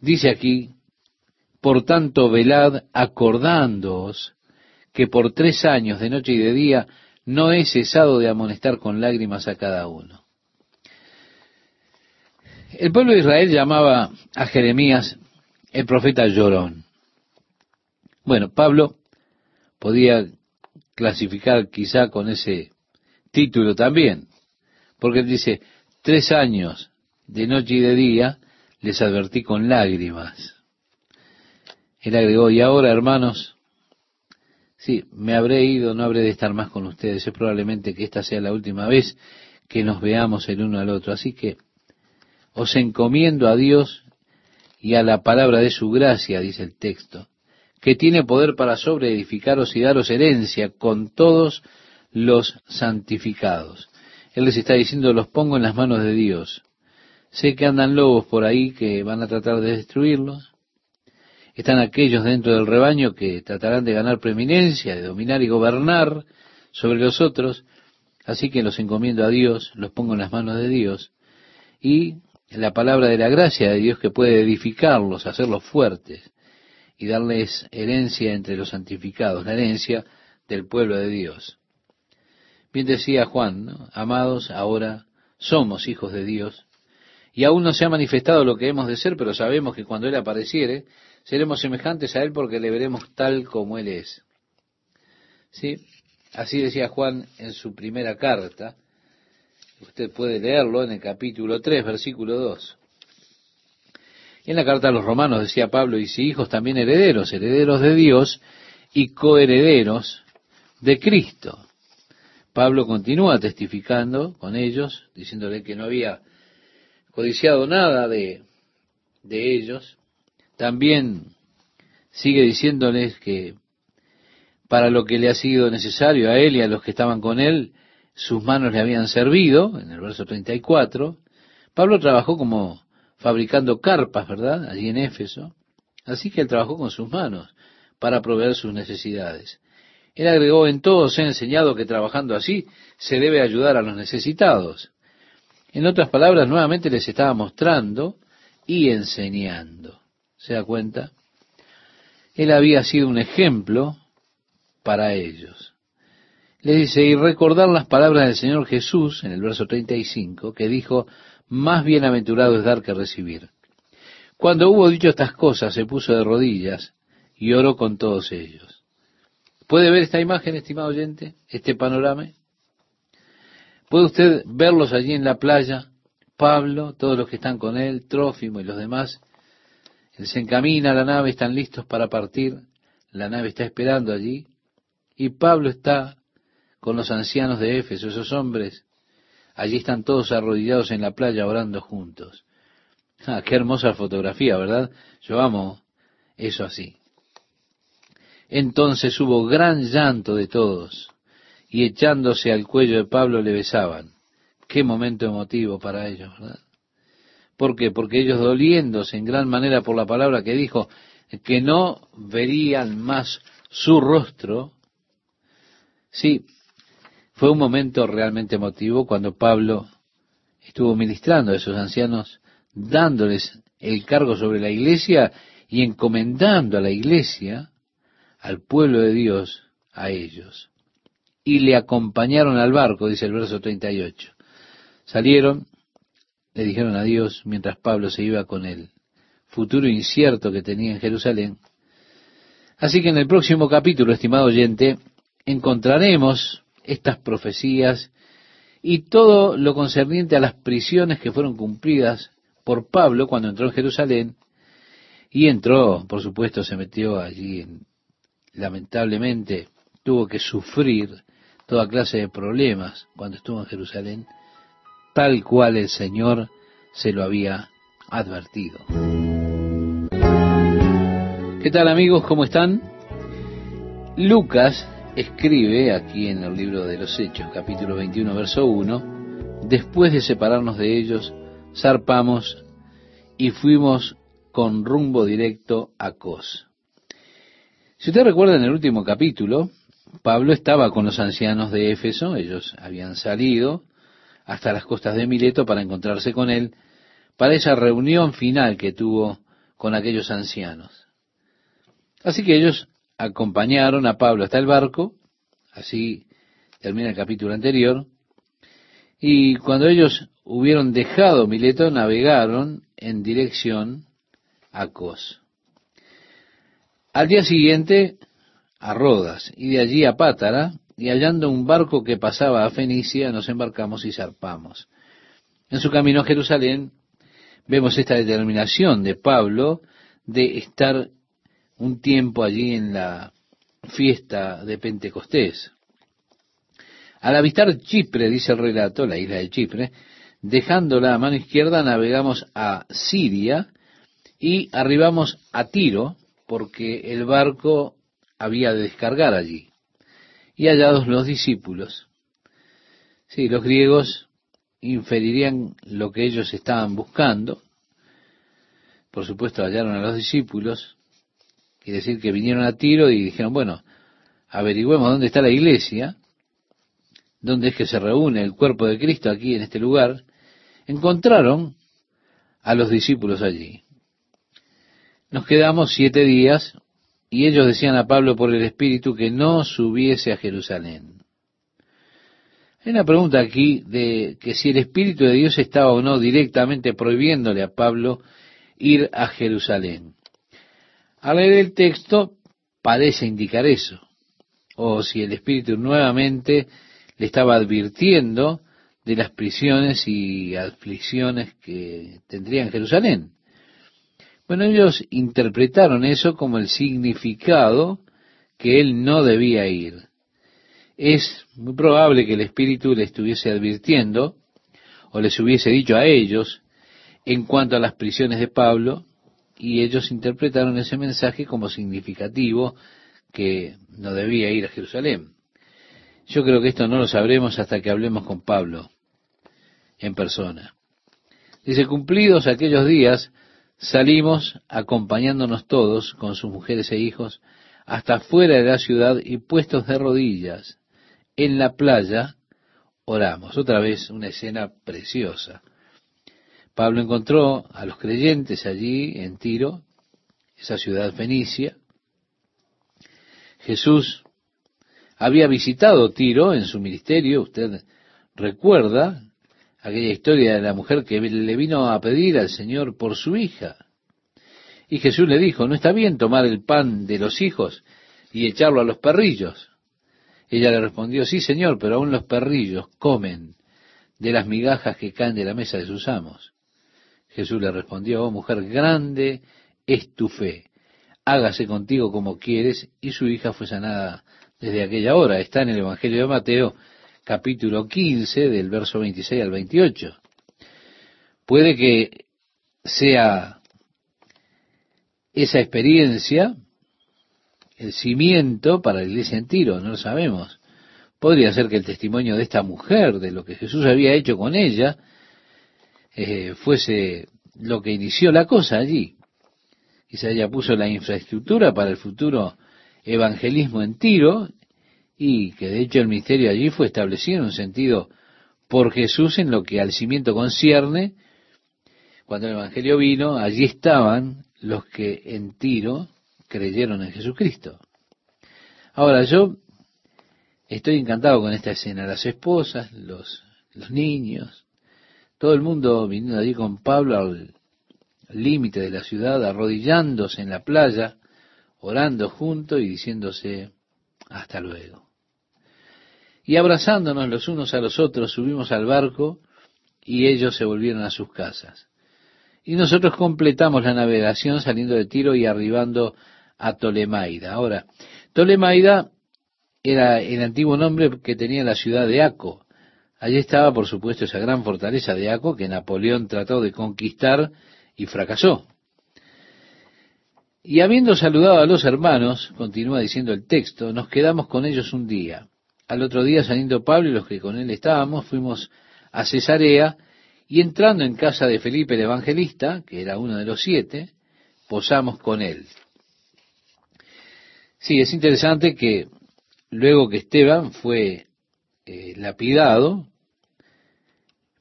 Dice aquí, por tanto, velad acordándoos que por tres años de noche y de día no he cesado de amonestar con lágrimas a cada uno. El pueblo de Israel llamaba a Jeremías el profeta llorón. Bueno, Pablo podía clasificar quizá con ese título también, porque él dice, tres años de noche y de día les advertí con lágrimas. Él agregó, y ahora hermanos, sí, me habré ido, no habré de estar más con ustedes, es probablemente que esta sea la última vez que nos veamos el uno al otro, así que os encomiendo a Dios y a la palabra de su gracia, dice el texto, que tiene poder para sobreedificaros y daros herencia con todos los santificados. Él les está diciendo, los pongo en las manos de Dios. Sé que andan lobos por ahí que van a tratar de destruirlos. Están aquellos dentro del rebaño que tratarán de ganar preeminencia, de dominar y gobernar sobre los otros. Así que los encomiendo a Dios, los pongo en las manos de Dios. Y la palabra de la gracia de Dios que puede edificarlos, hacerlos fuertes y darles herencia entre los santificados, la herencia del pueblo de Dios. Bien decía Juan, amados, ahora somos hijos de Dios y aún no se ha manifestado lo que hemos de ser, pero sabemos que cuando Él apareciere, seremos semejantes a Él porque le veremos tal como Él es. ¿Sí? Así decía Juan en su primera carta, Usted puede leerlo en el capítulo 3, versículo 2. En la carta a los romanos decía Pablo, y si hijos también herederos, herederos de Dios y coherederos de Cristo. Pablo continúa testificando con ellos, diciéndole que no había codiciado nada de, de ellos. También sigue diciéndoles que para lo que le ha sido necesario a él y a los que estaban con él, sus manos le habían servido, en el verso 34. Pablo trabajó como fabricando carpas, ¿verdad? Allí en Éfeso. Así que él trabajó con sus manos para proveer sus necesidades. Él agregó, en todo se ha enseñado que trabajando así se debe ayudar a los necesitados. En otras palabras, nuevamente les estaba mostrando y enseñando. ¿Se da cuenta? Él había sido un ejemplo para ellos le dice, y recordar las palabras del Señor Jesús en el verso 35, que dijo, más bienaventurado es dar que recibir. Cuando hubo dicho estas cosas, se puso de rodillas y oró con todos ellos. ¿Puede ver esta imagen, estimado oyente? Este panorama. ¿Puede usted verlos allí en la playa? Pablo, todos los que están con él, Trófimo y los demás. Se encamina a la nave, están listos para partir. La nave está esperando allí. Y Pablo está con los ancianos de Éfeso, esos hombres. Allí están todos arrodillados en la playa orando juntos. Ah, qué hermosa fotografía, ¿verdad? Yo amo eso así. Entonces hubo gran llanto de todos, y echándose al cuello de Pablo le besaban. Qué momento emotivo para ellos, ¿verdad? ¿Por qué? Porque ellos doliéndose en gran manera por la palabra que dijo, que no verían más su rostro, sí, fue un momento realmente emotivo cuando Pablo estuvo ministrando a esos ancianos, dándoles el cargo sobre la iglesia y encomendando a la iglesia, al pueblo de Dios, a ellos. Y le acompañaron al barco, dice el verso 38. Salieron, le dijeron adiós mientras Pablo se iba con el futuro incierto que tenía en Jerusalén. Así que en el próximo capítulo, estimado oyente, encontraremos estas profecías y todo lo concerniente a las prisiones que fueron cumplidas por Pablo cuando entró en Jerusalén y entró, por supuesto, se metió allí, lamentablemente tuvo que sufrir toda clase de problemas cuando estuvo en Jerusalén, tal cual el Señor se lo había advertido. ¿Qué tal amigos? ¿Cómo están? Lucas escribe aquí en el libro de los Hechos, capítulo 21, verso 1, después de separarnos de ellos, zarpamos y fuimos con rumbo directo a Cos. Si usted recuerda en el último capítulo, Pablo estaba con los ancianos de Éfeso, ellos habían salido hasta las costas de Mileto para encontrarse con él, para esa reunión final que tuvo con aquellos ancianos. Así que ellos acompañaron a Pablo hasta el barco, así termina el capítulo anterior, y cuando ellos hubieron dejado Mileto, navegaron en dirección a Cos. Al día siguiente, a Rodas, y de allí a Pátara, y hallando un barco que pasaba a Fenicia, nos embarcamos y zarpamos. En su camino a Jerusalén, vemos esta determinación de Pablo de estar un tiempo allí en la fiesta de Pentecostés. Al avistar Chipre, dice el relato, la isla de Chipre, dejándola a mano izquierda, navegamos a Siria y arribamos a Tiro, porque el barco había de descargar allí. Y hallados los discípulos. Sí, los griegos inferirían lo que ellos estaban buscando. Por supuesto, hallaron a los discípulos. Quiere decir que vinieron a Tiro y dijeron, bueno, averigüemos dónde está la iglesia donde es que se reúne el cuerpo de Cristo aquí en este lugar, encontraron a los discípulos allí. Nos quedamos siete días y ellos decían a Pablo por el Espíritu que no subiese a Jerusalén. Hay una pregunta aquí de que si el Espíritu de Dios estaba o no directamente prohibiéndole a Pablo ir a Jerusalén. Al leer el texto parece indicar eso. O si el Espíritu nuevamente le estaba advirtiendo de las prisiones y aflicciones que tendría en Jerusalén. Bueno, ellos interpretaron eso como el significado que él no debía ir. Es muy probable que el Espíritu le estuviese advirtiendo o les hubiese dicho a ellos en cuanto a las prisiones de Pablo y ellos interpretaron ese mensaje como significativo que no debía ir a Jerusalén. Yo creo que esto no lo sabremos hasta que hablemos con Pablo en persona. Dice, cumplidos aquellos días, salimos acompañándonos todos con sus mujeres e hijos hasta fuera de la ciudad y puestos de rodillas en la playa, oramos. Otra vez una escena preciosa. Pablo encontró a los creyentes allí en Tiro, esa ciudad fenicia. Jesús había visitado Tiro en su ministerio, usted recuerda aquella historia de la mujer que le vino a pedir al Señor por su hija. Y Jesús le dijo, no está bien tomar el pan de los hijos y echarlo a los perrillos. Ella le respondió, sí Señor, pero aún los perrillos comen de las migajas que caen de la mesa de sus amos. Jesús le respondió, oh mujer, grande es tu fe, hágase contigo como quieres, y su hija fue sanada desde aquella hora. Está en el Evangelio de Mateo, capítulo 15, del verso 26 al 28. Puede que sea esa experiencia el cimiento para la iglesia en Tiro, no lo sabemos. Podría ser que el testimonio de esta mujer, de lo que Jesús había hecho con ella, eh, fuese lo que inició la cosa allí. Quizá ella puso la infraestructura para el futuro evangelismo en Tiro y que de hecho el misterio allí fue establecido en un sentido por Jesús en lo que al cimiento concierne. Cuando el Evangelio vino, allí estaban los que en Tiro creyeron en Jesucristo. Ahora yo estoy encantado con esta escena, las esposas, los, los niños, todo el mundo viniendo allí con Pablo al límite de la ciudad, arrodillándose en la playa, orando juntos y diciéndose hasta luego. Y abrazándonos los unos a los otros, subimos al barco y ellos se volvieron a sus casas. Y nosotros completamos la navegación saliendo de Tiro y arribando a Tolemaida. Ahora, Tolemaida era el antiguo nombre que tenía la ciudad de Aco. Allí estaba, por supuesto, esa gran fortaleza de Aco que Napoleón trató de conquistar y fracasó. Y habiendo saludado a los hermanos, continúa diciendo el texto, nos quedamos con ellos un día. Al otro día, saliendo Pablo y los que con él estábamos, fuimos a Cesarea y entrando en casa de Felipe el evangelista, que era uno de los siete, posamos con él. Sí, es interesante que luego que Esteban fue eh, lapidado,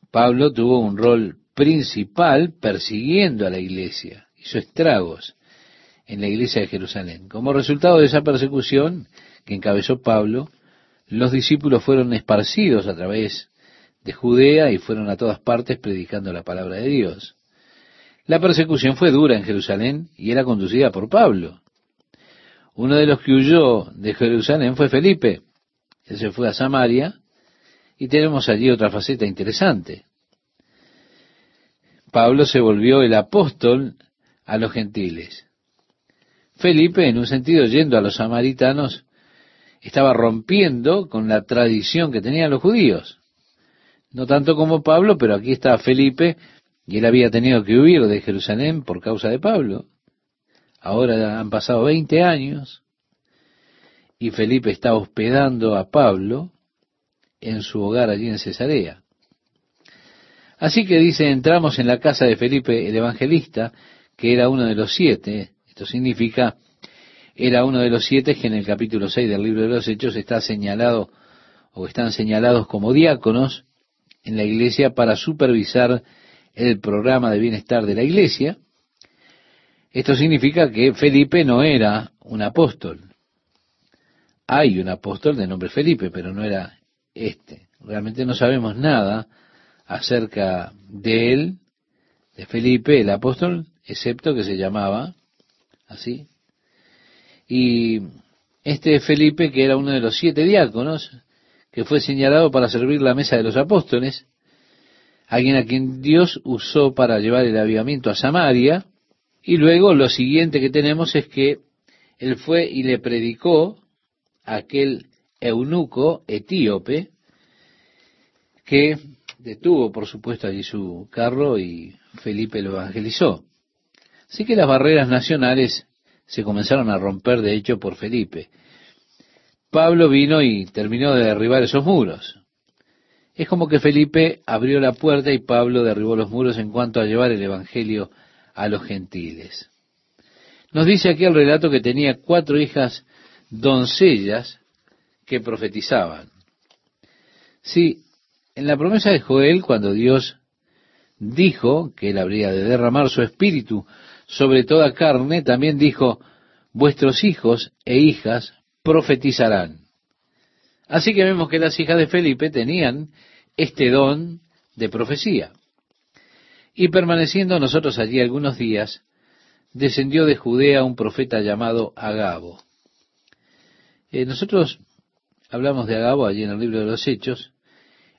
Pablo tuvo un rol principal persiguiendo a la iglesia, hizo estragos en la iglesia de Jerusalén. Como resultado de esa persecución que encabezó Pablo, los discípulos fueron esparcidos a través de Judea y fueron a todas partes predicando la palabra de Dios. La persecución fue dura en Jerusalén y era conducida por Pablo. Uno de los que huyó de Jerusalén fue Felipe. Él se fue a Samaria y tenemos allí otra faceta interesante. Pablo se volvió el apóstol a los gentiles. Felipe, en un sentido, yendo a los samaritanos, estaba rompiendo con la tradición que tenían los judíos. No tanto como Pablo, pero aquí está Felipe, y él había tenido que huir de Jerusalén por causa de Pablo. Ahora han pasado 20 años, y Felipe está hospedando a Pablo en su hogar allí en Cesarea. Así que dice, entramos en la casa de Felipe el evangelista, que era uno de los siete. Esto significa, era uno de los siete que en el capítulo 6 del libro de los Hechos está señalado o están señalados como diáconos en la iglesia para supervisar el programa de bienestar de la iglesia. Esto significa que Felipe no era un apóstol. Hay un apóstol de nombre Felipe, pero no era este. Realmente no sabemos nada acerca de él, de Felipe, el apóstol, excepto que se llamaba así. Y este Felipe, que era uno de los siete diáconos, que fue señalado para servir la mesa de los apóstoles, alguien a quien Dios usó para llevar el avivamiento a Samaria, y luego lo siguiente que tenemos es que él fue y le predicó a aquel eunuco etíope que detuvo, por supuesto, allí su carro y Felipe lo evangelizó. Así que las barreras nacionales se comenzaron a romper, de hecho, por Felipe. Pablo vino y terminó de derribar esos muros. Es como que Felipe abrió la puerta y Pablo derribó los muros en cuanto a llevar el Evangelio a los gentiles. Nos dice aquí el relato que tenía cuatro hijas doncellas que profetizaban. Sí, en la promesa de Joel, cuando Dios dijo que él habría de derramar su espíritu sobre toda carne, también dijo, vuestros hijos e hijas profetizarán. Así que vemos que las hijas de Felipe tenían este don de profecía. Y permaneciendo nosotros allí algunos días, descendió de Judea un profeta llamado Agabo. Eh, nosotros hablamos de Agabo allí en el libro de los Hechos,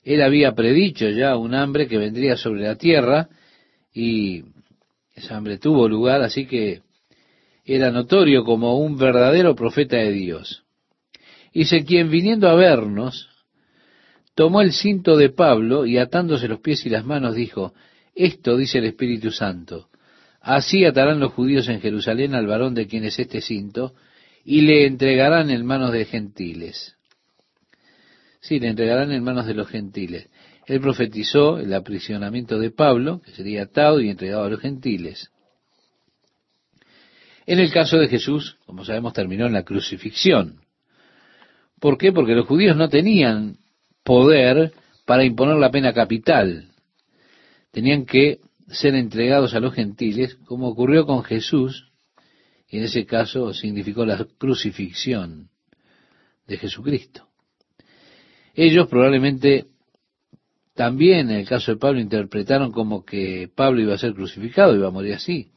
él había predicho ya un hambre que vendría sobre la tierra y esa hambre tuvo lugar, así que era notorio como un verdadero profeta de Dios. Dice, quien viniendo a vernos, tomó el cinto de Pablo y atándose los pies y las manos dijo, esto dice el Espíritu Santo, así atarán los judíos en Jerusalén al varón de quien es este cinto y le entregarán en manos de gentiles. Sí, le entregarán en manos de los gentiles. Él profetizó el aprisionamiento de Pablo, que sería atado y entregado a los gentiles. En el caso de Jesús, como sabemos, terminó en la crucifixión. ¿Por qué? Porque los judíos no tenían poder para imponer la pena capital. Tenían que ser entregados a los gentiles, como ocurrió con Jesús, y en ese caso significó la crucifixión de Jesucristo. Ellos probablemente también en el caso de Pablo interpretaron como que Pablo iba a ser crucificado, iba a morir así.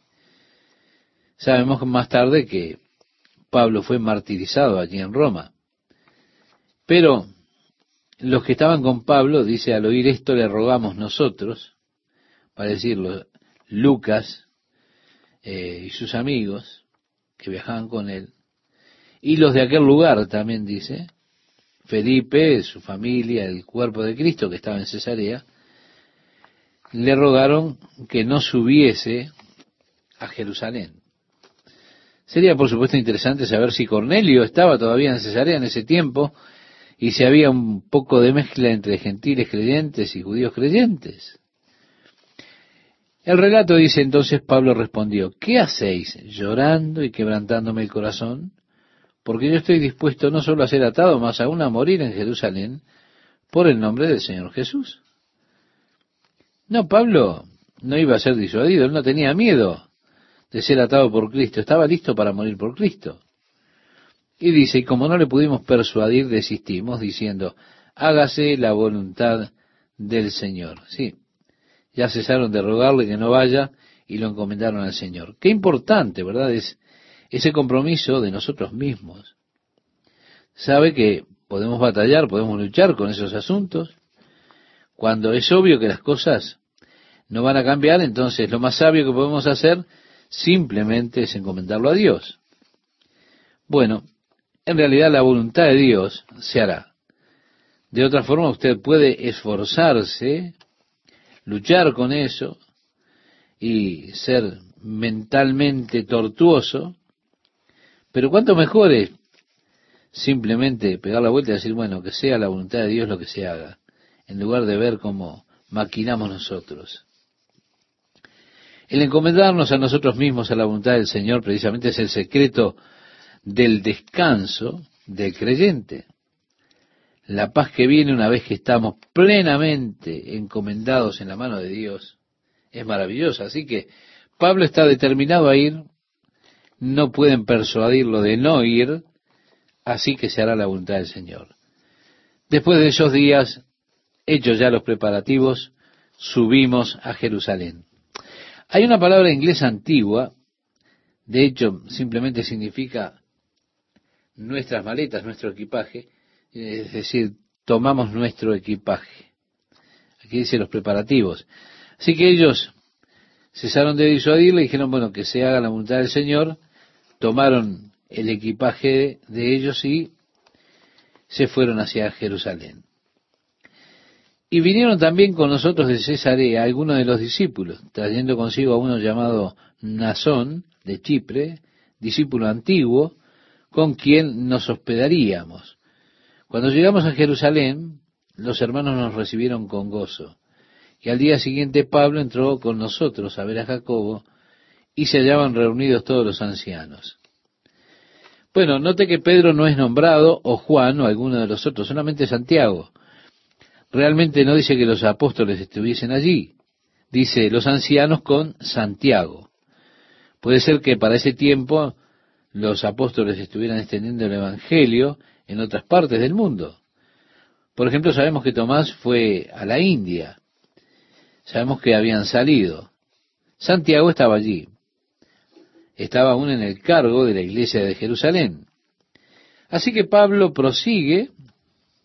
Sabemos más tarde que Pablo fue martirizado allí en Roma. Pero los que estaban con Pablo, dice, al oír esto le rogamos nosotros, para decirlo, Lucas eh, y sus amigos que viajaban con él, y los de aquel lugar también dice, Felipe, su familia, el cuerpo de Cristo que estaba en Cesarea, le rogaron que no subiese a Jerusalén. Sería por supuesto interesante saber si Cornelio estaba todavía en Cesarea en ese tiempo y si había un poco de mezcla entre gentiles creyentes y judíos creyentes. El relato dice entonces Pablo respondió, ¿qué hacéis llorando y quebrantándome el corazón? Porque yo estoy dispuesto no solo a ser atado, más aún a morir en Jerusalén por el nombre del Señor Jesús. No, Pablo no iba a ser disuadido, él no tenía miedo de ser atado por Cristo, estaba listo para morir por Cristo. Y dice, y como no le pudimos persuadir, desistimos, diciendo, hágase la voluntad del Señor. Sí, ya cesaron de rogarle que no vaya y lo encomendaron al Señor. Qué importante, ¿verdad? Es ese compromiso de nosotros mismos. Sabe que podemos batallar, podemos luchar con esos asuntos. Cuando es obvio que las cosas no van a cambiar, entonces lo más sabio que podemos hacer simplemente es encomendarlo a Dios. Bueno, en realidad la voluntad de Dios se hará. De otra forma, usted puede esforzarse luchar con eso y ser mentalmente tortuoso, pero cuánto mejor es simplemente pegar la vuelta y decir, bueno, que sea la voluntad de Dios lo que se haga, en lugar de ver cómo maquinamos nosotros. El encomendarnos a nosotros mismos a la voluntad del Señor precisamente es el secreto del descanso del creyente la paz que viene una vez que estamos plenamente encomendados en la mano de Dios es maravillosa. Así que Pablo está determinado a ir, no pueden persuadirlo de no ir, así que se hará la voluntad del Señor. Después de esos días, hechos ya los preparativos, subimos a Jerusalén. Hay una palabra inglesa antigua, de hecho simplemente significa nuestras maletas, nuestro equipaje, es decir, tomamos nuestro equipaje. Aquí dice los preparativos. Así que ellos cesaron de disuadirle y dijeron, bueno, que se haga la voluntad del Señor, tomaron el equipaje de ellos y se fueron hacia Jerusalén. Y vinieron también con nosotros de Cesarea algunos de los discípulos, trayendo consigo a uno llamado Nazón de Chipre, discípulo antiguo, con quien nos hospedaríamos. Cuando llegamos a Jerusalén, los hermanos nos recibieron con gozo. Y al día siguiente Pablo entró con nosotros a ver a Jacobo y se hallaban reunidos todos los ancianos. Bueno, note que Pedro no es nombrado, o Juan, o alguno de los otros, solamente Santiago. Realmente no dice que los apóstoles estuviesen allí. Dice los ancianos con Santiago. Puede ser que para ese tiempo los apóstoles estuvieran extendiendo el Evangelio en otras partes del mundo. Por ejemplo, sabemos que Tomás fue a la India. Sabemos que habían salido. Santiago estaba allí. Estaba aún en el cargo de la iglesia de Jerusalén. Así que Pablo prosigue,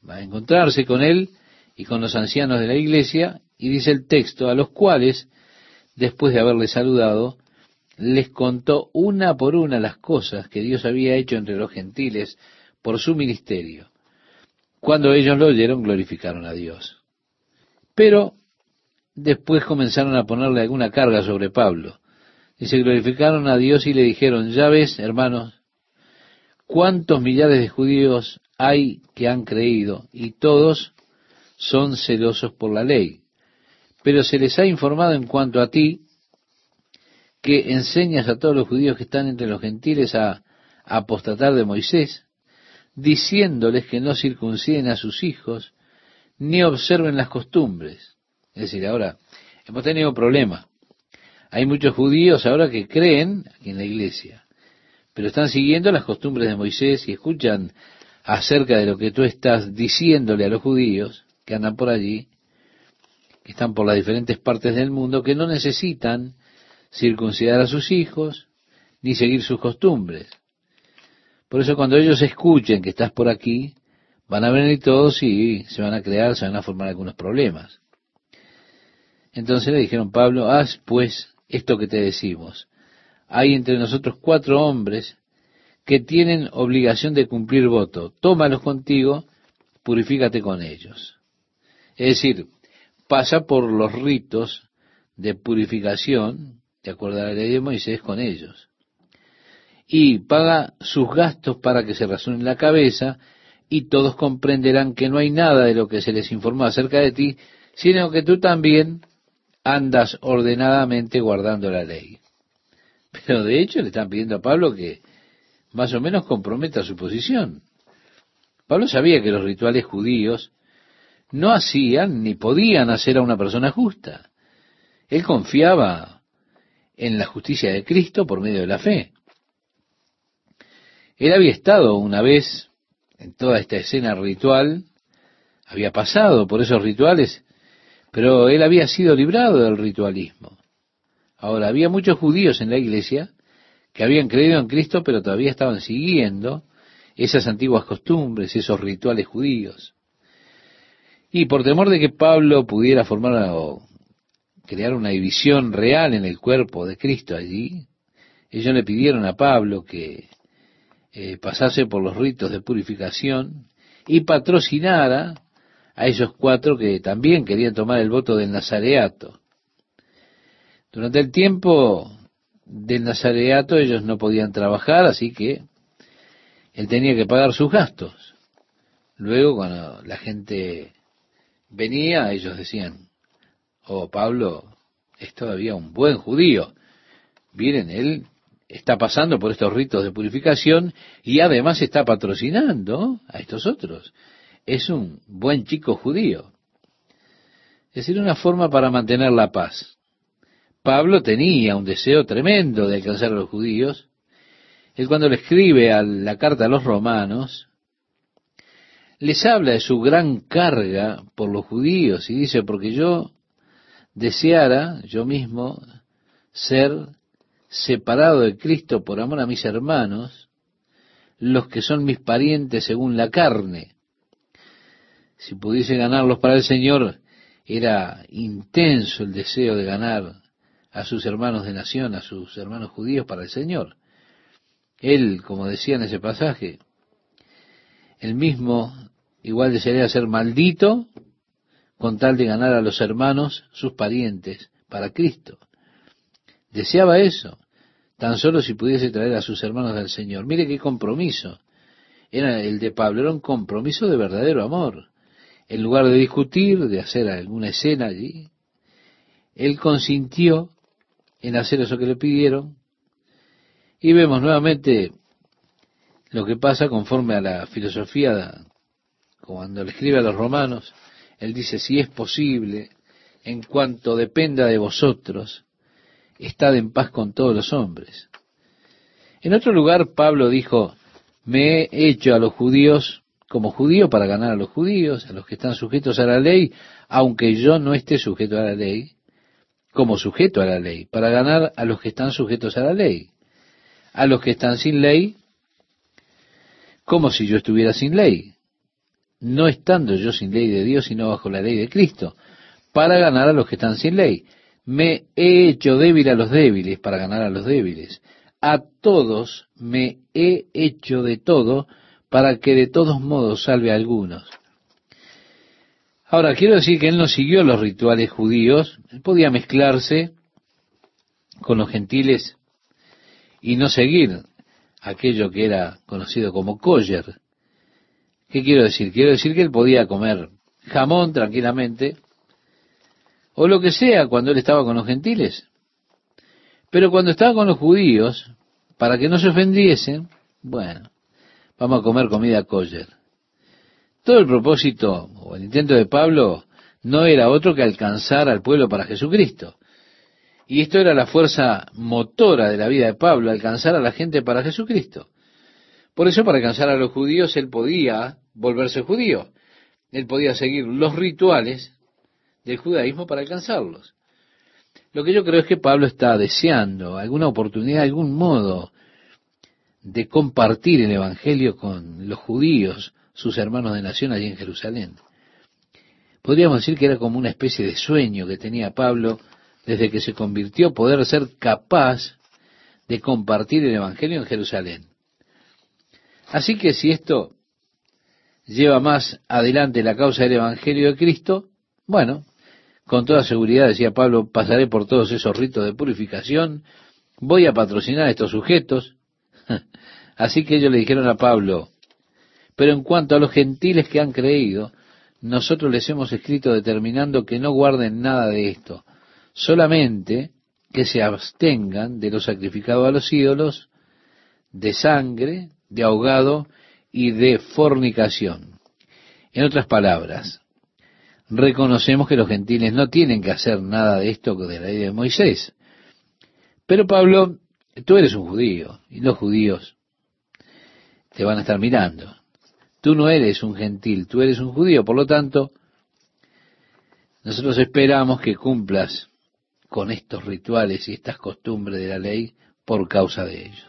va a encontrarse con él y con los ancianos de la iglesia, y dice el texto, a los cuales, después de haberle saludado, les contó una por una las cosas que Dios había hecho entre los gentiles por su ministerio. Cuando ellos lo oyeron, glorificaron a Dios. Pero después comenzaron a ponerle alguna carga sobre Pablo. Y se glorificaron a Dios y le dijeron, ya ves, hermanos, cuántos millares de judíos hay que han creído y todos son celosos por la ley. Pero se les ha informado en cuanto a ti que enseñas a todos los judíos que están entre los gentiles a apostatar de Moisés diciéndoles que no circunciden a sus hijos, ni observen las costumbres. Es decir, ahora hemos tenido problemas. Hay muchos judíos ahora que creen aquí en la iglesia, pero están siguiendo las costumbres de Moisés y escuchan acerca de lo que tú estás diciéndole a los judíos que andan por allí, que están por las diferentes partes del mundo, que no necesitan circuncidar a sus hijos ni seguir sus costumbres. Por eso cuando ellos escuchen que estás por aquí, van a venir todos y se van a crear, se van a formar algunos problemas. Entonces le dijeron, Pablo, haz pues esto que te decimos. Hay entre nosotros cuatro hombres que tienen obligación de cumplir voto. Tómalos contigo, purifícate con ellos. Es decir, pasa por los ritos de purificación, de acuerdo a la ley de Moisés, con ellos y paga sus gastos para que se rasuren la cabeza y todos comprenderán que no hay nada de lo que se les informó acerca de ti, sino que tú también andas ordenadamente guardando la ley. Pero de hecho le están pidiendo a Pablo que más o menos comprometa su posición. Pablo sabía que los rituales judíos no hacían ni podían hacer a una persona justa. Él confiaba en la justicia de Cristo por medio de la fe. Él había estado una vez en toda esta escena ritual, había pasado por esos rituales, pero él había sido librado del ritualismo. Ahora, había muchos judíos en la iglesia que habían creído en Cristo, pero todavía estaban siguiendo esas antiguas costumbres, esos rituales judíos. Y por temor de que Pablo pudiera formar o crear una división real en el cuerpo de Cristo allí, ellos le pidieron a Pablo que eh, pasase por los ritos de purificación y patrocinara a esos cuatro que también querían tomar el voto del nazareato. Durante el tiempo del nazareato ellos no podían trabajar, así que él tenía que pagar sus gastos. Luego, cuando la gente venía, ellos decían, oh, Pablo es todavía un buen judío. Miren, él está pasando por estos ritos de purificación y además está patrocinando a estos otros. Es un buen chico judío. Es decir, una forma para mantener la paz. Pablo tenía un deseo tremendo de alcanzar a los judíos. Él cuando le escribe a la carta a los romanos, les habla de su gran carga por los judíos y dice, porque yo deseara yo mismo ser separado de Cristo por amor a mis hermanos, los que son mis parientes según la carne. Si pudiese ganarlos para el Señor, era intenso el deseo de ganar a sus hermanos de nación, a sus hermanos judíos para el Señor. Él, como decía en ese pasaje, el mismo igual desearía ser maldito con tal de ganar a los hermanos, sus parientes, para Cristo. Deseaba eso, tan solo si pudiese traer a sus hermanos del Señor. Mire qué compromiso. Era el de Pablo, era un compromiso de verdadero amor. En lugar de discutir, de hacer alguna escena allí, él consintió en hacer eso que le pidieron. Y vemos nuevamente lo que pasa conforme a la filosofía, cuando le escribe a los romanos, él dice, si es posible, en cuanto dependa de vosotros, estad en paz con todos los hombres. En otro lugar, Pablo dijo, me he hecho a los judíos como judío para ganar a los judíos, a los que están sujetos a la ley, aunque yo no esté sujeto a la ley, como sujeto a la ley, para ganar a los que están sujetos a la ley. A los que están sin ley, como si yo estuviera sin ley, no estando yo sin ley de Dios, sino bajo la ley de Cristo, para ganar a los que están sin ley me he hecho débil a los débiles para ganar a los débiles. A todos me he hecho de todo para que de todos modos salve a algunos. Ahora, quiero decir que él no siguió los rituales judíos, podía mezclarse con los gentiles y no seguir aquello que era conocido como kosher. ¿Qué quiero decir? Quiero decir que él podía comer jamón tranquilamente, o lo que sea cuando él estaba con los gentiles. Pero cuando estaba con los judíos, para que no se ofendiesen, bueno, vamos a comer comida kosher. Todo el propósito o el intento de Pablo no era otro que alcanzar al pueblo para Jesucristo. Y esto era la fuerza motora de la vida de Pablo, alcanzar a la gente para Jesucristo. Por eso, para alcanzar a los judíos, él podía volverse judío. Él podía seguir los rituales del judaísmo para alcanzarlos. Lo que yo creo es que Pablo está deseando alguna oportunidad, algún modo de compartir el Evangelio con los judíos, sus hermanos de nación allí en Jerusalén. Podríamos decir que era como una especie de sueño que tenía Pablo desde que se convirtió, poder ser capaz de compartir el Evangelio en Jerusalén. Así que si esto lleva más adelante la causa del Evangelio de Cristo, bueno, con toda seguridad, decía Pablo, pasaré por todos esos ritos de purificación, voy a patrocinar a estos sujetos. Así que ellos le dijeron a Pablo, pero en cuanto a los gentiles que han creído, nosotros les hemos escrito determinando que no guarden nada de esto, solamente que se abstengan de lo sacrificado a los ídolos, de sangre, de ahogado y de fornicación. En otras palabras, reconocemos que los gentiles no tienen que hacer nada de esto de la ley de Moisés. Pero Pablo, tú eres un judío y los judíos te van a estar mirando. Tú no eres un gentil, tú eres un judío, por lo tanto, nosotros esperamos que cumplas con estos rituales y estas costumbres de la ley por causa de ellos.